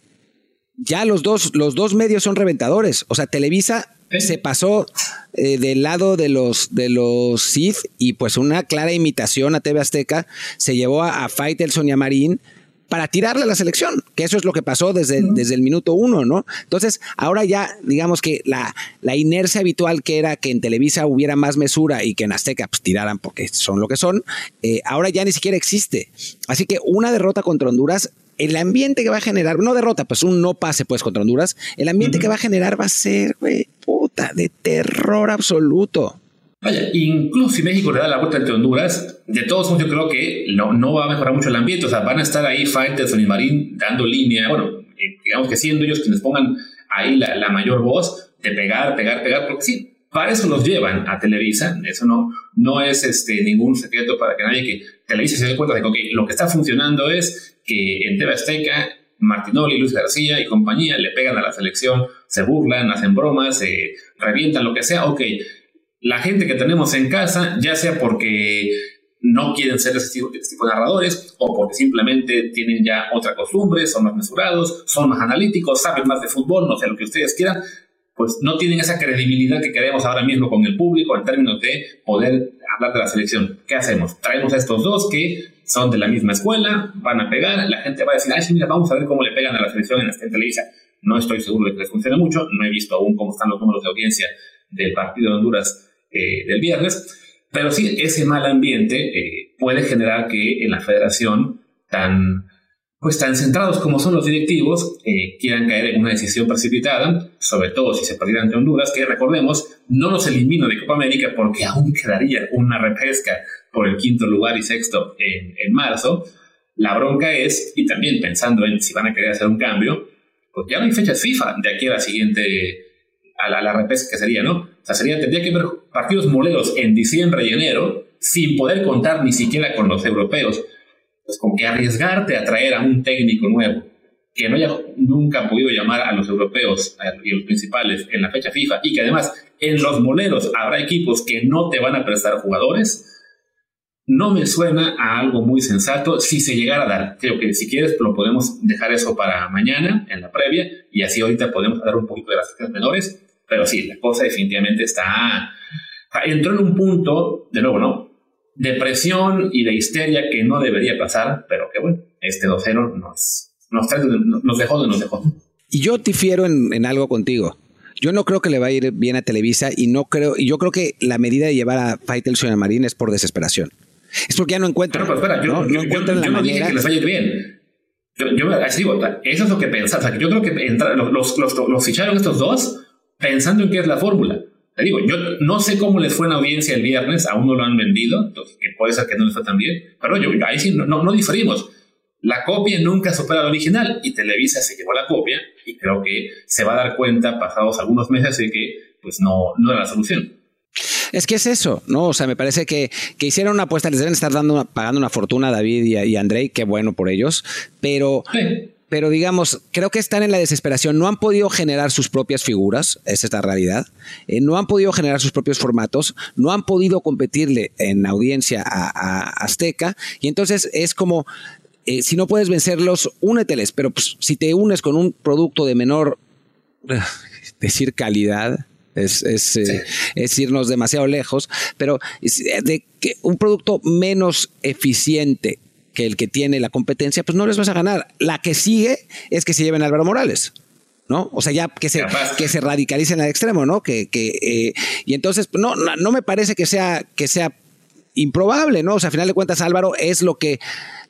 ya los dos, los dos medios son reventadores. O sea, Televisa se pasó eh, del lado de los de los Sith y pues una clara imitación a TV Azteca se llevó a, a Faitelson y a Marín para tirarle a la selección, que eso es lo que pasó desde, desde el minuto uno, ¿no? Entonces, ahora ya, digamos que la, la inercia habitual que era que en Televisa hubiera más mesura y que en Azteca pues, tiraran porque son lo que son, eh, ahora ya ni siquiera existe. Así que una derrota contra Honduras el ambiente que va a generar, no derrota, pues un no pase pues contra Honduras, el ambiente que va a generar va a ser, güey, puta, de terror absoluto. Vaya, incluso si México le da la vuelta entre Honduras, de todos modos yo creo que no, no va a mejorar mucho el ambiente. O sea, van a estar ahí Faitelson y Marín dando línea. Bueno, eh, digamos que siendo ellos quienes pongan ahí la, la, mayor voz de pegar, pegar, pegar, porque sí, para eso los llevan a Televisa. Eso no, no es este, ningún secreto para que nadie que Televisa se dé cuenta de que lo que está funcionando es que en TV Azteca Martinoli, Luis García y compañía le pegan a la selección, se burlan, hacen bromas, se revientan, lo que sea. Ok, la gente que tenemos en casa, ya sea porque no quieren ser ese tipo, ese tipo, de narradores o porque simplemente tienen ya otra costumbre, son más mesurados, son más analíticos, saben más de fútbol, no sé lo que ustedes quieran, pues no tienen esa credibilidad que queremos ahora mismo con el público en términos de poder hablar de la selección. ¿Qué hacemos? Traemos a estos dos que son de la misma escuela, van a pegar, la gente va a decir, ay, mira, vamos a ver cómo le pegan a la selección en esta televisa. No estoy seguro de que les funcione mucho, no he visto aún cómo están los números de audiencia del partido de Honduras eh, del viernes, pero sí, ese mal ambiente eh, puede generar que en la federación tan pues tan centrados como son los directivos, eh, quieran caer en una decisión precipitada, sobre todo si se perdieran ante Honduras, que recordemos, no nos elimina de Copa América porque aún quedaría una repesca por el quinto lugar y sexto en, en marzo. La bronca es, y también pensando en si van a querer hacer un cambio, pues ya no hay fechas FIFA de aquí a la siguiente, a la, a la repesca que sería, ¿no? O sea, sería, tendría que haber partidos moleros en diciembre y enero sin poder contar ni siquiera con los europeos pues con que arriesgarte a traer a un técnico nuevo que no haya nunca podido llamar a los europeos y los principales en la fecha FIFA y que además en los moleros habrá equipos que no te van a prestar jugadores, no me suena a algo muy sensato si se llegara a dar. Creo que si quieres lo podemos dejar eso para mañana en la previa y así ahorita podemos dar un poquito de las fechas menores, pero sí, la cosa definitivamente está... Entró en un punto, de nuevo, ¿no? De presión y de histeria que no debería pasar, pero que bueno, este 2-0 nos, nos, nos, dejó de nos dejó. Y yo difiero en, en algo contigo. Yo no creo que le va a ir bien a Televisa y no creo, y yo creo que la medida de llevar a Faitelson a Marín es por desesperación. Es porque ya no encuentran. Pero, espera, yo no, yo, encuentran yo, la no manera. Dije que les vaya bien. Yo, yo así digo, eso es lo que pensaba. O sea, yo creo que entra, los, los, los, los ficharon estos dos pensando en qué es la fórmula. Te digo, yo no sé cómo les fue en audiencia el viernes, aún no lo han vendido, entonces, que puede ser que no les fue tan bien, pero yo, ahí sí no, no, diferimos. La copia nunca supera la original y Televisa se llevó la copia y creo que se va a dar cuenta pasados algunos meses de que pues no, no era la solución. Es que es eso, ¿no? O sea, me parece que, que hicieron una apuesta, les deben estar dando pagando una fortuna a David y a, y a Andrei, qué bueno por ellos, pero... Sí pero digamos, creo que están en la desesperación. No han podido generar sus propias figuras, esa es la realidad. Eh, no han podido generar sus propios formatos, no han podido competirle en audiencia a, a Azteca. Y entonces es como, eh, si no puedes vencerlos, úneteles. Pero pues, si te unes con un producto de menor, (laughs) decir calidad, es, es, eh, es, irnos demasiado lejos, pero de que un producto menos eficiente que el que tiene la competencia, pues no les vas a ganar. La que sigue es que se lleven a Álvaro Morales. ¿no? O sea, ya que se, que se radicalicen al extremo, ¿no? Que, que eh, y entonces, no, no, no, me parece que sea, que sea improbable, ¿no? O sea, a final de cuentas, Álvaro es lo que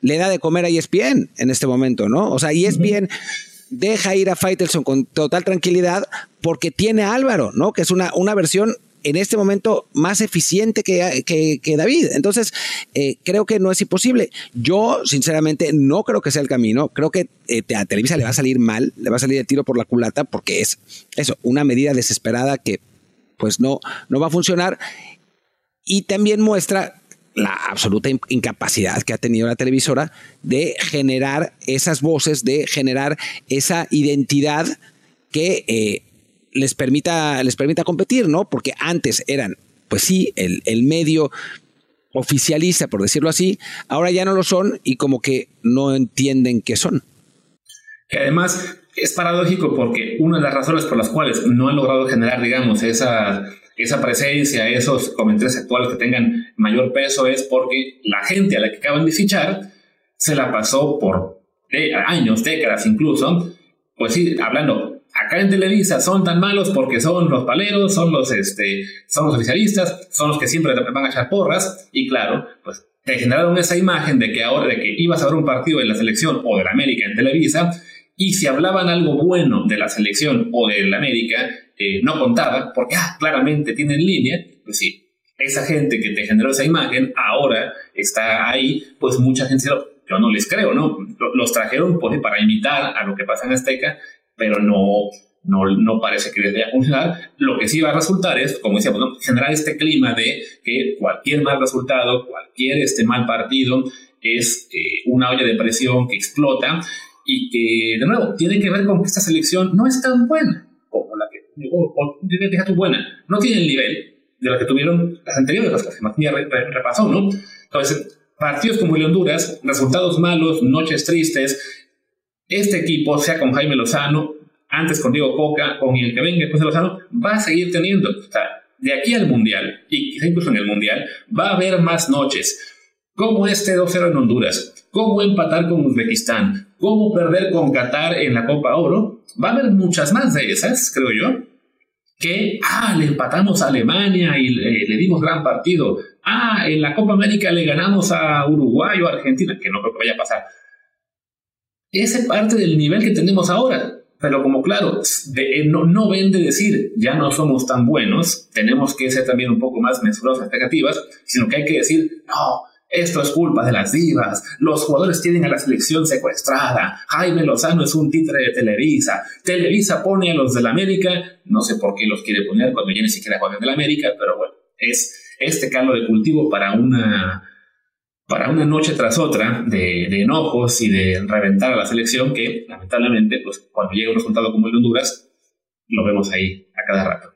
le da de comer a ESPN en este momento, ¿no? O sea, ESPN deja ir a Faitelson con total tranquilidad porque tiene a Álvaro, ¿no? Que es una, una versión en este momento más eficiente que, que, David. Entonces, eh, creo que no es imposible. Yo, sinceramente, no creo que sea el camino. Creo que eh, a Televisa le va a salir mal, le va a salir el tiro por la culata, porque es eso, una medida desesperada que pues no, no va a funcionar. Y también muestra la absoluta incapacidad que ha tenido la televisora de generar esas voces, de generar esa identidad que eh, les permita, les permita competir, ¿no? Porque antes eran, pues sí, el, el medio oficialista, por decirlo así, ahora ya no lo son y como que no entienden qué son. Que además es paradójico porque una de las razones por las cuales no han logrado generar, digamos, esa, esa presencia, esos comentarios actuales que tengan mayor peso es porque la gente a la que acaban de fichar se la pasó por años, décadas incluso, pues sí, hablando acá en Televisa son tan malos porque son los paleros, son los, este, son los oficialistas, son los que siempre van a echar porras, y claro, pues te generaron esa imagen de que ahora, de que ibas a ver un partido de la selección o de la América en Televisa, y si hablaban algo bueno de la selección o del América, eh, no contaba, porque ah, claramente tienen línea, pues sí, esa gente que te generó esa imagen ahora está ahí, pues mucha gente yo no les creo, ¿no? Los trajeron pues, para imitar a lo que pasa en Azteca, pero no, no, no parece que les vaya a funcionar. Lo que sí va a resultar es, como decíamos, ¿no? generar este clima de que cualquier mal resultado, cualquier este mal partido es eh, una olla de presión que explota y que, de nuevo, tiene que ver con que esta selección no es tan buena como la que, o, o deja tu buena, no tiene el nivel de la que tuvieron las anteriores, las que Martín repasó, ¿no? Entonces, partidos como el Honduras, resultados malos, noches tristes, este equipo, sea con Jaime Lozano, antes con Diego Coca, con el que venga después de Lozano, va a seguir teniendo, o sea, de aquí al Mundial, y quizá incluso en el Mundial, va a haber más noches, como este 2-0 en Honduras, como empatar con Uzbekistán, como perder con Qatar en la Copa Oro, va a haber muchas más de esas, creo yo, que, ah, le empatamos a Alemania y le, dimos gran partido. Ah, en la Copa América le ganamos a Uruguay o Argentina, que no creo que vaya a pasar. Ese parte del nivel que tenemos ahora. Pero como claro, eh, no, no vende decir ya no somos tan buenos, tenemos que ser también un poco más mesurados expectativas, sino que hay que decir, no, esto es culpa de las divas. Los jugadores tienen a la selección secuestrada. Jaime Lozano es un títere de Televisa. Televisa pone a los del América. No sé por qué los quiere poner cuando ya ni siquiera juegan del América, pero bueno, es este caldo de cultivo para una, para una noche tras otra de, enojos y de reventar a la selección que, lamentablemente, pues cuando llega un resultado como el de Honduras, lo vemos ahí a cada rato.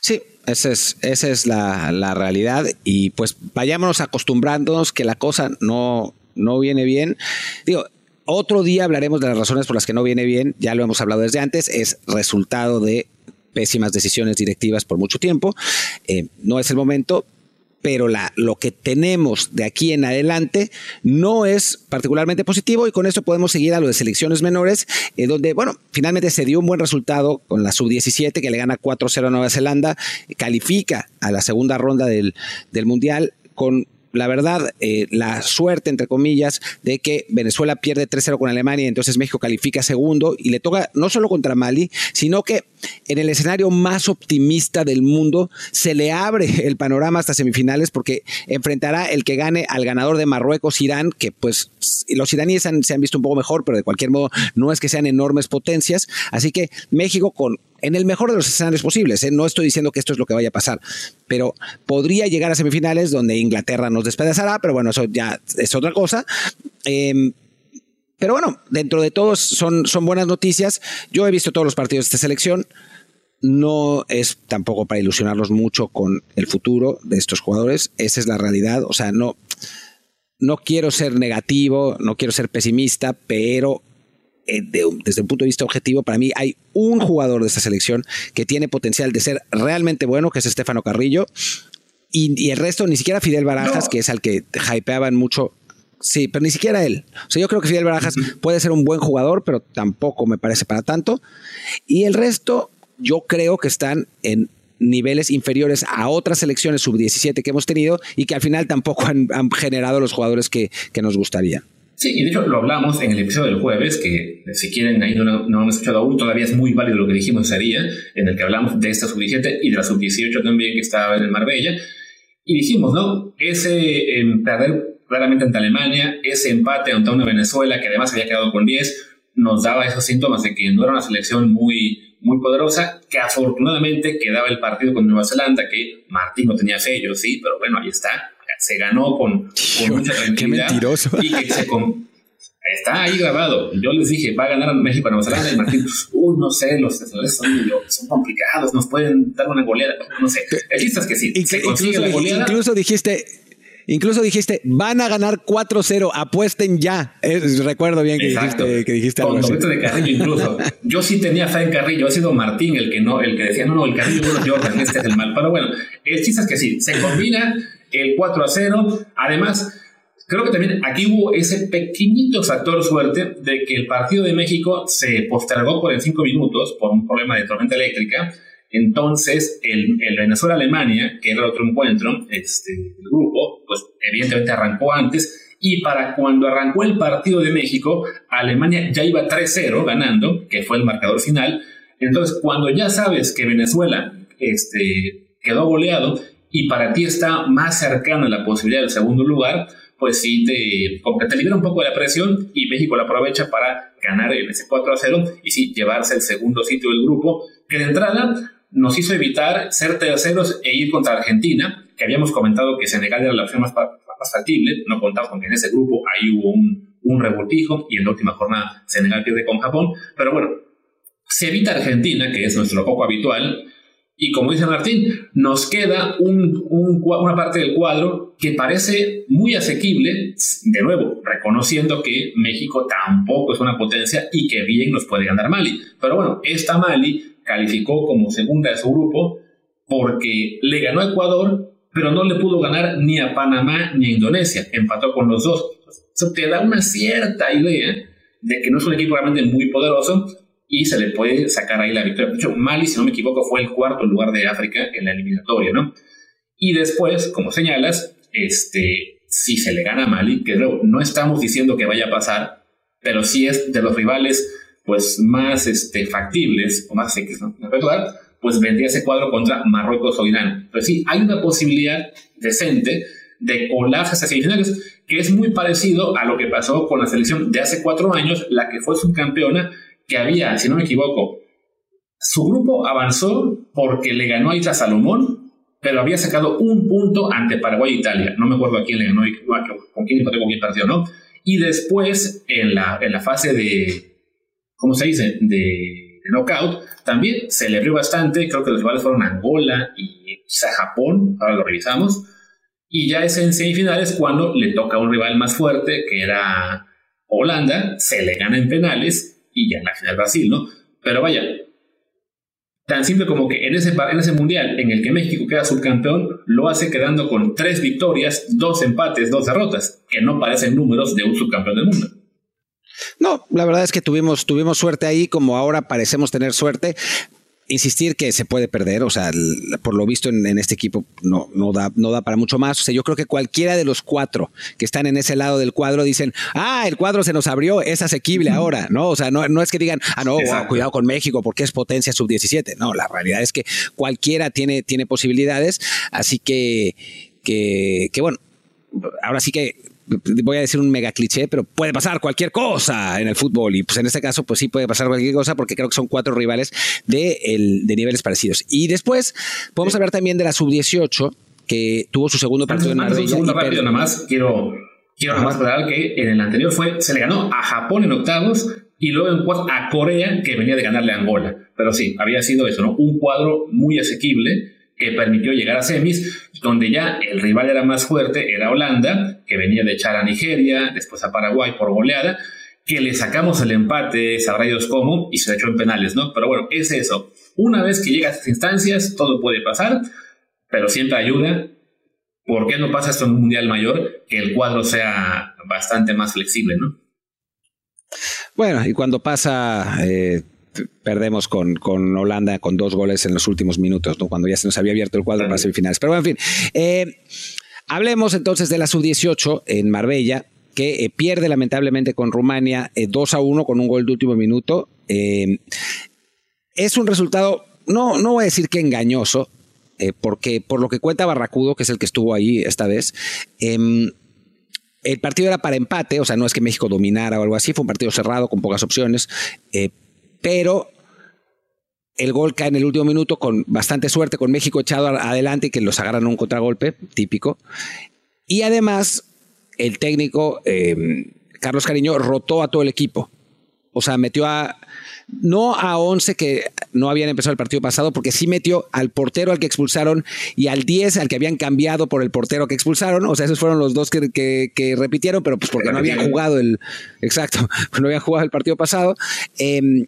Sí, esa es, esa es la, realidad y pues vayámonos acostumbrándonos que la cosa no, no viene bien. Digo, otro día hablaremos de las razones por las que no viene bien, ya lo hemos hablado desde antes, es resultado de pésimas decisiones directivas por mucho tiempo. Eh, no es el momento, pero la, lo que tenemos de aquí en adelante no es particularmente positivo y con esto podemos seguir a lo de selecciones menores, eh, donde, bueno, finalmente se dio un buen resultado con la sub-17 que le gana 4-0 a Nueva Zelanda, califica a la segunda ronda del, del Mundial con la verdad, eh, la suerte, entre comillas, de que Venezuela pierde 3-0 con Alemania y entonces México califica segundo y le toca no solo contra Mali, sino que en el escenario más optimista del mundo se le abre el panorama hasta semifinales porque enfrentará el que gane al ganador de Marruecos, Irán, que pues los iraníes se han visto un poco mejor, pero de cualquier modo no es que sean enormes potencias. Así que México con en el mejor de los escenarios posibles. ¿eh? No estoy diciendo que esto es lo que vaya a pasar, pero podría llegar a semifinales donde Inglaterra nos despedazará, pero bueno, eso ya es otra cosa. Em, pero bueno, dentro de todos son, son buenas noticias. Yo he visto todos los partidos de esta selección. No es tampoco para ilusionarlos mucho con el futuro de estos jugadores. Esa es la realidad. O sea, no, no quiero ser negativo, no quiero ser pesimista, pero eh, desde un punto de vista objetivo, para mí hay un jugador de esta selección que tiene potencial de ser realmente bueno, que es Estefano Carrillo. Y, el resto, ni siquiera Fidel Barajas, que es al que hypeaban mucho. Sí, pero ni siquiera él. O sea, yo creo que Fidel Barajas puede ser un buen jugador, pero tampoco me parece para tanto. Y el resto, yo creo que están en niveles inferiores a otras selecciones sub-17 que hemos tenido y que al final tampoco han, generado los jugadores que, que nos gustaría. Sí, y de hecho lo hablamos en el episodio del jueves, que si quieren ahí no, no han escuchado aún, todavía es muy válido lo que dijimos ese día, en el que hablamos de esta sub-17 y de la sub-18 también que estaba en el Marbella. Y dijimos, ¿no? Ese em, perder claramente ante Alemania, ese empate ante una Venezuela que además había quedado con 10, nos daba esos síntomas de que no era una selección muy, muy poderosa, que afortunadamente quedaba el partido con Nueva Zelanda, que Martín no tenía yo sí, pero bueno, ahí está se ganó con, mucha tranquilidad. Qué mentiroso. Y que se está ahí grabado. Yo les dije, va a ganar México a Nueva Zelanda. Y Martín, uy, no sé, los defensores son, son, complicados, nos pueden dar una goleada. No sé. El chiste es que sí, se consigue incluso, la goleada. Incluso dijiste, Incluso dijiste, van a ganar 4-0, apuesten ya. recuerdo bien que dijiste, que dijiste Con algo de Carrillo incluso. Yo sí tenía fe en Carrillo, ha sido Martín el que no, el que decía, no, no, el Carrillo bueno Jordan, este es el mal. Pero bueno, el chiste es que sí, se combina el 4 a 0. Además, creo que también aquí hubo ese pequeñito factor suerte de que el partido de México se postergó por en 5 minutos por un problema de tormenta eléctrica. Entonces, el, el Venezuela-Alemania, que era otro encuentro, este, el grupo, pues evidentemente arrancó antes y para cuando arrancó el partido de México, Alemania ya iba 3-0 ganando, que fue el marcador final. Entonces, cuando ya sabes que Venezuela este, quedó goleado y para ti está más cercana la posibilidad del segundo lugar, pues sí te, te libera un poco de la presión y México la aprovecha para ganar en ese 4 0 y sí llevarse el segundo sitio del grupo, que de entrada nos hizo evitar ser terceros e ir contra Argentina, que habíamos comentado que Senegal era la opción más, factible, no contamos con que en ese grupo ahí hubo un, un revoltijo y en la última jornada Senegal pierde con Japón, pero bueno, se evita Argentina, que es nuestro poco habitual, y como dice Martín, nos queda un, una parte del cuadro que parece muy asequible, de nuevo, reconociendo que México tampoco es una potencia y que bien nos puede ganar Mali. Pero bueno, esta Mali calificó como segunda de su grupo porque le ganó a Ecuador, pero no le pudo ganar ni a Panamá ni a Indonesia. Empató con los dos. Eso te da una cierta idea de que no es un equipo realmente muy poderoso, y se le puede sacar ahí la victoria. De hecho, Mali, si no me equivoco, fue el cuarto lugar de África en la eliminatoria, ¿no? Y después, como señalas, este, si se le gana a Mali, que luego no estamos diciendo que vaya a pasar, pero sí es de los rivales pues más este, factibles o más X, ¿no? pues vendría ese cuadro contra Marruecos o Irán. Pero sí, hay una posibilidad decente de colarse a semifinales, que es muy parecido a lo que pasó con la selección de hace cuatro años, la que fue subcampeona que había, si no me equivoco, su grupo avanzó porque le ganó a Isla Salomón, pero había sacado un punto ante Paraguay e Italia. No me acuerdo a quién le ganó, con quién con quién partió, ¿no? Y después, en la, en la fase de, ¿cómo se dice? De, knockout, también celebró bastante. Creo que los rivales fueron Angola y quizá Japón, ahora lo revisamos. Y ya es en semifinales cuando le toca a un rival más fuerte, que era Holanda, se le gana en penales y ya en la final Brasil, ¿no? Pero vaya, tan simple como que en ese, en ese mundial en el que México queda subcampeón, lo hace quedando con tres victorias, dos empates, dos derrotas, que no parecen números de un subcampeón del mundo. No, la verdad es que tuvimos, tuvimos suerte ahí, como ahora parecemos tener suerte insistir que se puede perder, o sea, por lo visto en, este equipo no, no, da, no da para mucho más. O sea, yo creo que cualquiera de los cuatro que están en ese lado del cuadro dicen, ah, el cuadro se nos abrió, es asequible ahora, ¿no? O sea, no, no es que digan, ah, no, cuidado con México porque es potencia sub-17. No, la realidad es que cualquiera tiene, tiene posibilidades, así que, que, que bueno, ahora sí que voy a decir un mega cliché, pero puede pasar cualquier cosa en el fútbol. Y pues en este caso, pues sí puede pasar cualquier cosa porque creo que son cuatro rivales de, el, de niveles parecidos. Y después podemos hablar también de la sub-18, que tuvo su segundo partido en Marbella. Un segundo rápido, nada más quiero, quiero nada más aclarar que en el anterior fue, se le ganó a Japón en octavos y luego en cuartos a Corea, que venía de ganarle a Angola. Pero sí, había sido eso, ¿no? Un cuadro muy asequible que permitió llegar a semis, donde ya el rival era más fuerte, era Holanda, que venía de echar a Nigeria, después a Paraguay por goleada, que le sacamos el empate a Rayos Como y se echó en penales, ¿no? Pero bueno, es eso. Una vez que llega a estas instancias, todo puede pasar, pero siempre ayuda. ¿Por qué no pasa esto en un mundial mayor? Que el cuadro sea bastante más flexible, ¿no? Bueno, y cuando pasa eh, perdemos con, con, Holanda con dos goles en los últimos minutos, ¿no? cuando ya se nos había abierto el cuadro para semifinales. Pero bueno, en fin, eh, hablemos entonces de la sub-18 en Marbella, que eh, pierde lamentablemente con Rumania 2 eh, a 1 con un gol de último minuto. es un resultado, no, no voy a decir que engañoso, porque por lo que cuenta Barracudo, que es el que estuvo ahí esta vez, em, el partido era para empate, o sea, no es que México dominara o algo así, fue un partido cerrado con pocas opciones, pero el gol cae en el último minuto con bastante suerte, con México echado adelante y que los agarran un contragolpe, típico. Y además, el técnico eh, Carlos Cariño rotó a todo el equipo. O sea, metió a. No a 11 que no habían empezado el partido pasado, porque sí metió al portero al que expulsaron y al 10 al que habían cambiado por el portero que expulsaron. O sea, esos fueron los dos que, repitieron, pero pues porque no habían jugado el. Exacto, (laughs) no habían jugado el partido pasado. Em,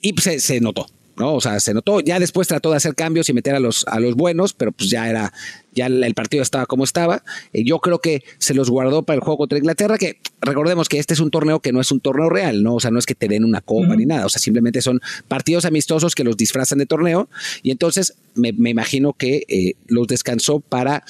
y pues, se, notó. ¿no? O sea, se notó. Ya después trató de hacer cambios y meter a los, a los buenos, pero pues ya era, ya el partido estaba como estaba. Eh, yo creo que se los guardó para el juego contra Inglaterra, que recordemos que este es un torneo que no es un torneo real, ¿no? O sea, no es que te den una copa ni nada. O sea, simplemente son partidos amistosos que los disfrazan de torneo. Y entonces me, imagino que eh, los descansó para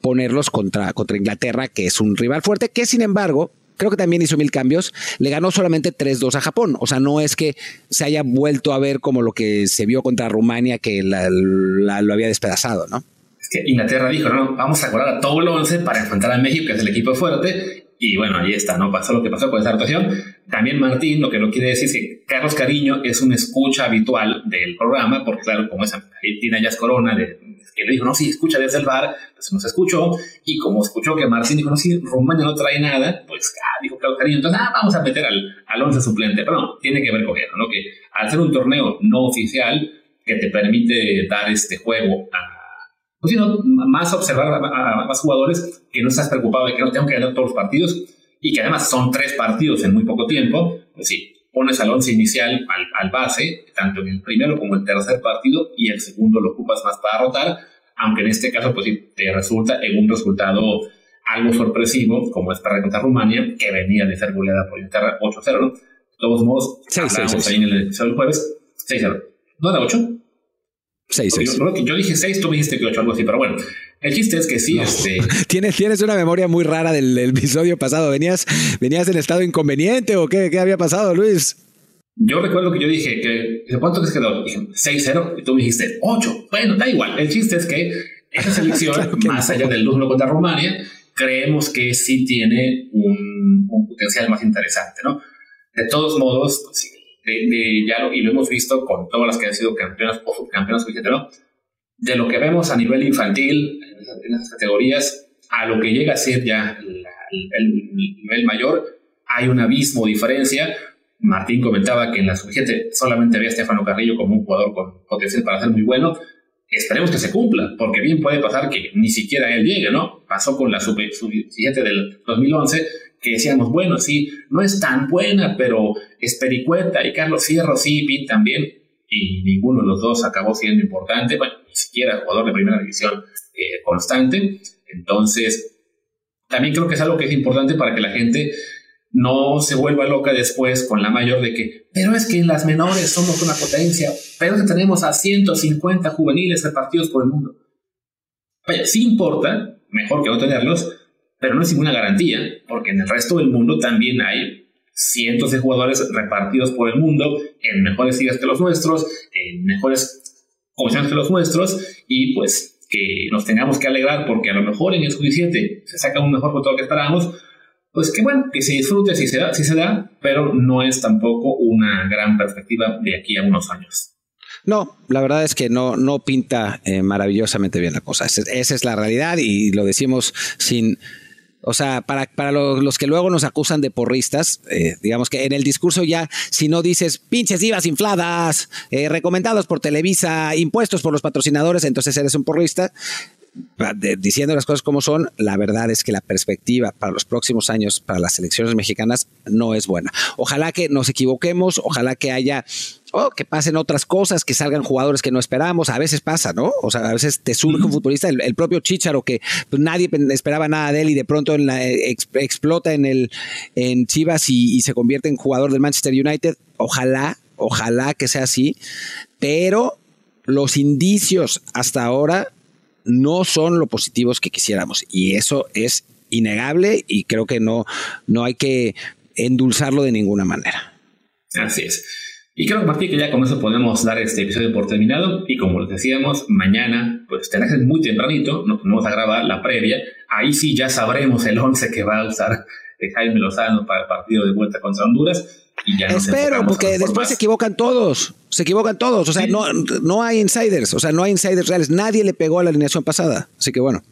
ponerlos contra, contra Inglaterra, que es un rival fuerte, que sin embargo creo que también hizo mil cambios, le ganó solamente 3-2 a Japón. O sea, no es que se haya vuelto a ver como lo que se vio contra Rumania, que lo había despedazado, ¿no? Es que Inglaterra dijo, no, vamos a acordar a todo el 11 para enfrentar a México, que es el equipo fuerte, y bueno, ahí está, ¿no? Pasó lo que pasó con esa rotación. También Martín, lo que no quiere decir es que Carlos Cariño es un escucha habitual del programa, porque claro, como es ya es Corona, de, que le dijo, no, sí, escucha desde el bar, pues nos escuchó, y como escuchó que Martín dijo, no, sí, Rumania no trae nada, pues ah, dijo Carlos Cariño, entonces, ah, vamos a meter al, al once suplente, pero no, tiene que ver con eso, ¿no? Que al ser un torneo no oficial, que te permite dar este juego a pues sino más observar a, más jugadores que no estás preocupado de que no tengan que ganar todos los partidos y que además son tres partidos en muy poco tiempo, pues sí, pones al once inicial al, base, tanto en el primero como en el tercer partido, y el segundo lo ocupas más para rotar, aunque en este caso pues sí, te resulta en un resultado algo sorpresivo, como es para contra Rumania, que venía de ser goleada por Inglaterra 8-0, ¿no? De todos modos, hablamos ahí en el episodio del jueves, 6-0. ¿No era 8? 6, 6. Yo, yo, dije 6, tú me dijiste que 8, algo así, pero bueno. El chiste es que sí, este. (laughs) ¿Tienes, tienes una memoria muy rara del, episodio pasado. ¿Venías, ¿Venías en estado inconveniente o qué, qué había pasado, Luis? Yo recuerdo que yo dije que. ¿Cuánto que quedó? Dije 6-0 y tú me dijiste 8. Bueno, da igual. El chiste es que esa (laughs) selección, más allá del 1 contra Rumania, creemos que sí tiene un, un, potencial más interesante, ¿no? De todos modos, sí, de, ya lo, y lo hemos visto con todas las que han sido campeonas o subcampeonas, ¿no? De lo que vemos a nivel infantil, en esas, categorías, a lo que llega a ser ya el, nivel mayor, hay un abismo, diferencia. Martín comentaba que en la sub solamente ve a Estefano Carrillo como un jugador con potencial para ser muy bueno. Esperemos que se cumpla, porque bien puede pasar que ni siquiera él llegue, ¿no? Pasó con la sub-7 del 2011, que decíamos, bueno, sí, no es tan buena, pero es Pericueta y Carlos Fierro sí pintan bien, y ninguno de los dos acabó siendo importante, bueno, ni siquiera jugador de primera división eh, constante. Entonces, también creo que es algo que es importante para que la gente no se vuelva loca después con la mayor de que, pero es que en las menores somos una potencia, pero tenemos a 150 juveniles repartidos por el mundo. Vaya, sí importa, mejor que no tenerlos, pero no es ninguna garantía, porque en el resto del mundo también hay cientos de jugadores repartidos por el mundo en mejores ligas que los nuestros, en mejores condiciones que los nuestros, y pues que nos tengamos que alegrar porque a lo mejor en el sub-17 se saca un mejor lo que esperábamos, pues que bueno, que se disfrute si se da, si se da, pero no es tampoco una gran perspectiva de aquí a unos años. No, la verdad es que no, no pinta eh, maravillosamente bien la cosa. esa es la realidad y lo decimos sin, o sea, para, para los, que luego nos acusan de porristas, eh, digamos que en el discurso ya, si no dices pinches divas infladas, eh, recomendados por Televisa, impuestos por los patrocinadores, entonces eres un porrista. Diciendo las cosas como son, la verdad es que la perspectiva para los próximos años para las elecciones mexicanas no es buena. Ojalá que nos equivoquemos, ojalá que haya oh, que pasen otras cosas, que salgan jugadores que no esperamos. A veces pasa, ¿no? O sea, a veces te surge un futbolista, el, propio Chicharo, que pues, nadie esperaba nada de él y de pronto en la, explota en, el, en Chivas y, se convierte en jugador del Manchester United. Ojalá, ojalá que sea así, pero los indicios hasta ahora no son lo positivos que quisiéramos y eso es innegable y creo que no, no hay que endulzarlo de ninguna manera. Así es. Y creo, Martín, que ya con eso podemos dar este episodio por terminado. Y como les decíamos, mañana, pues tenés muy tempranito, nos vamos a grabar la previa. Ahí sí ya sabremos el 11 que va a usar Jaime Lozano para el partido de vuelta contra Honduras. Y ya Espero, porque después se equivocan todos. Se equivocan todos. O sea, no, no hay insiders. O sea, no hay insiders reales. Nadie le pegó a la alineación pasada. Así que bueno.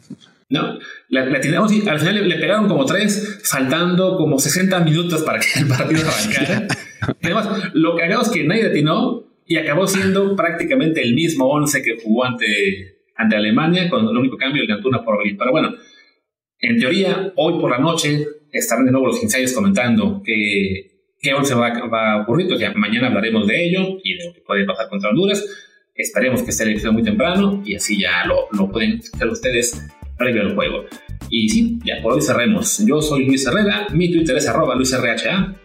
No, la, la y al final le, pegaron como tres, saltando como 60 minutos para que el partido arrancara. (laughs) Además, lo que hagamos es que nadie atinó y acabó siendo prácticamente el mismo 11 que jugó ante, ante Alemania, con el único cambio de Antuna por Berlín. Pero bueno, en teoría, hoy por la noche estarán de nuevo los ensayos comentando que, qué 11 va, va a ocurrir. Entonces, ya mañana hablaremos de ello y de lo que puede pasar contra Honduras. Esperemos que esté el episodio muy temprano y así ya lo, lo pueden hacer ustedes previo al juego. Y sí, ya por hoy cerremos. Yo soy Luis Herrera, mi Twitter es arroba luisrha.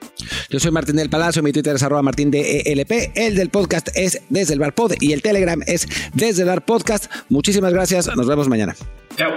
Yo soy Martín del Palacio, mi Twitter es arroba martín de ELP, el del podcast es desde el bar pod y el Telegram es desde el bar podcast. Muchísimas gracias, nos vemos mañana. Chao.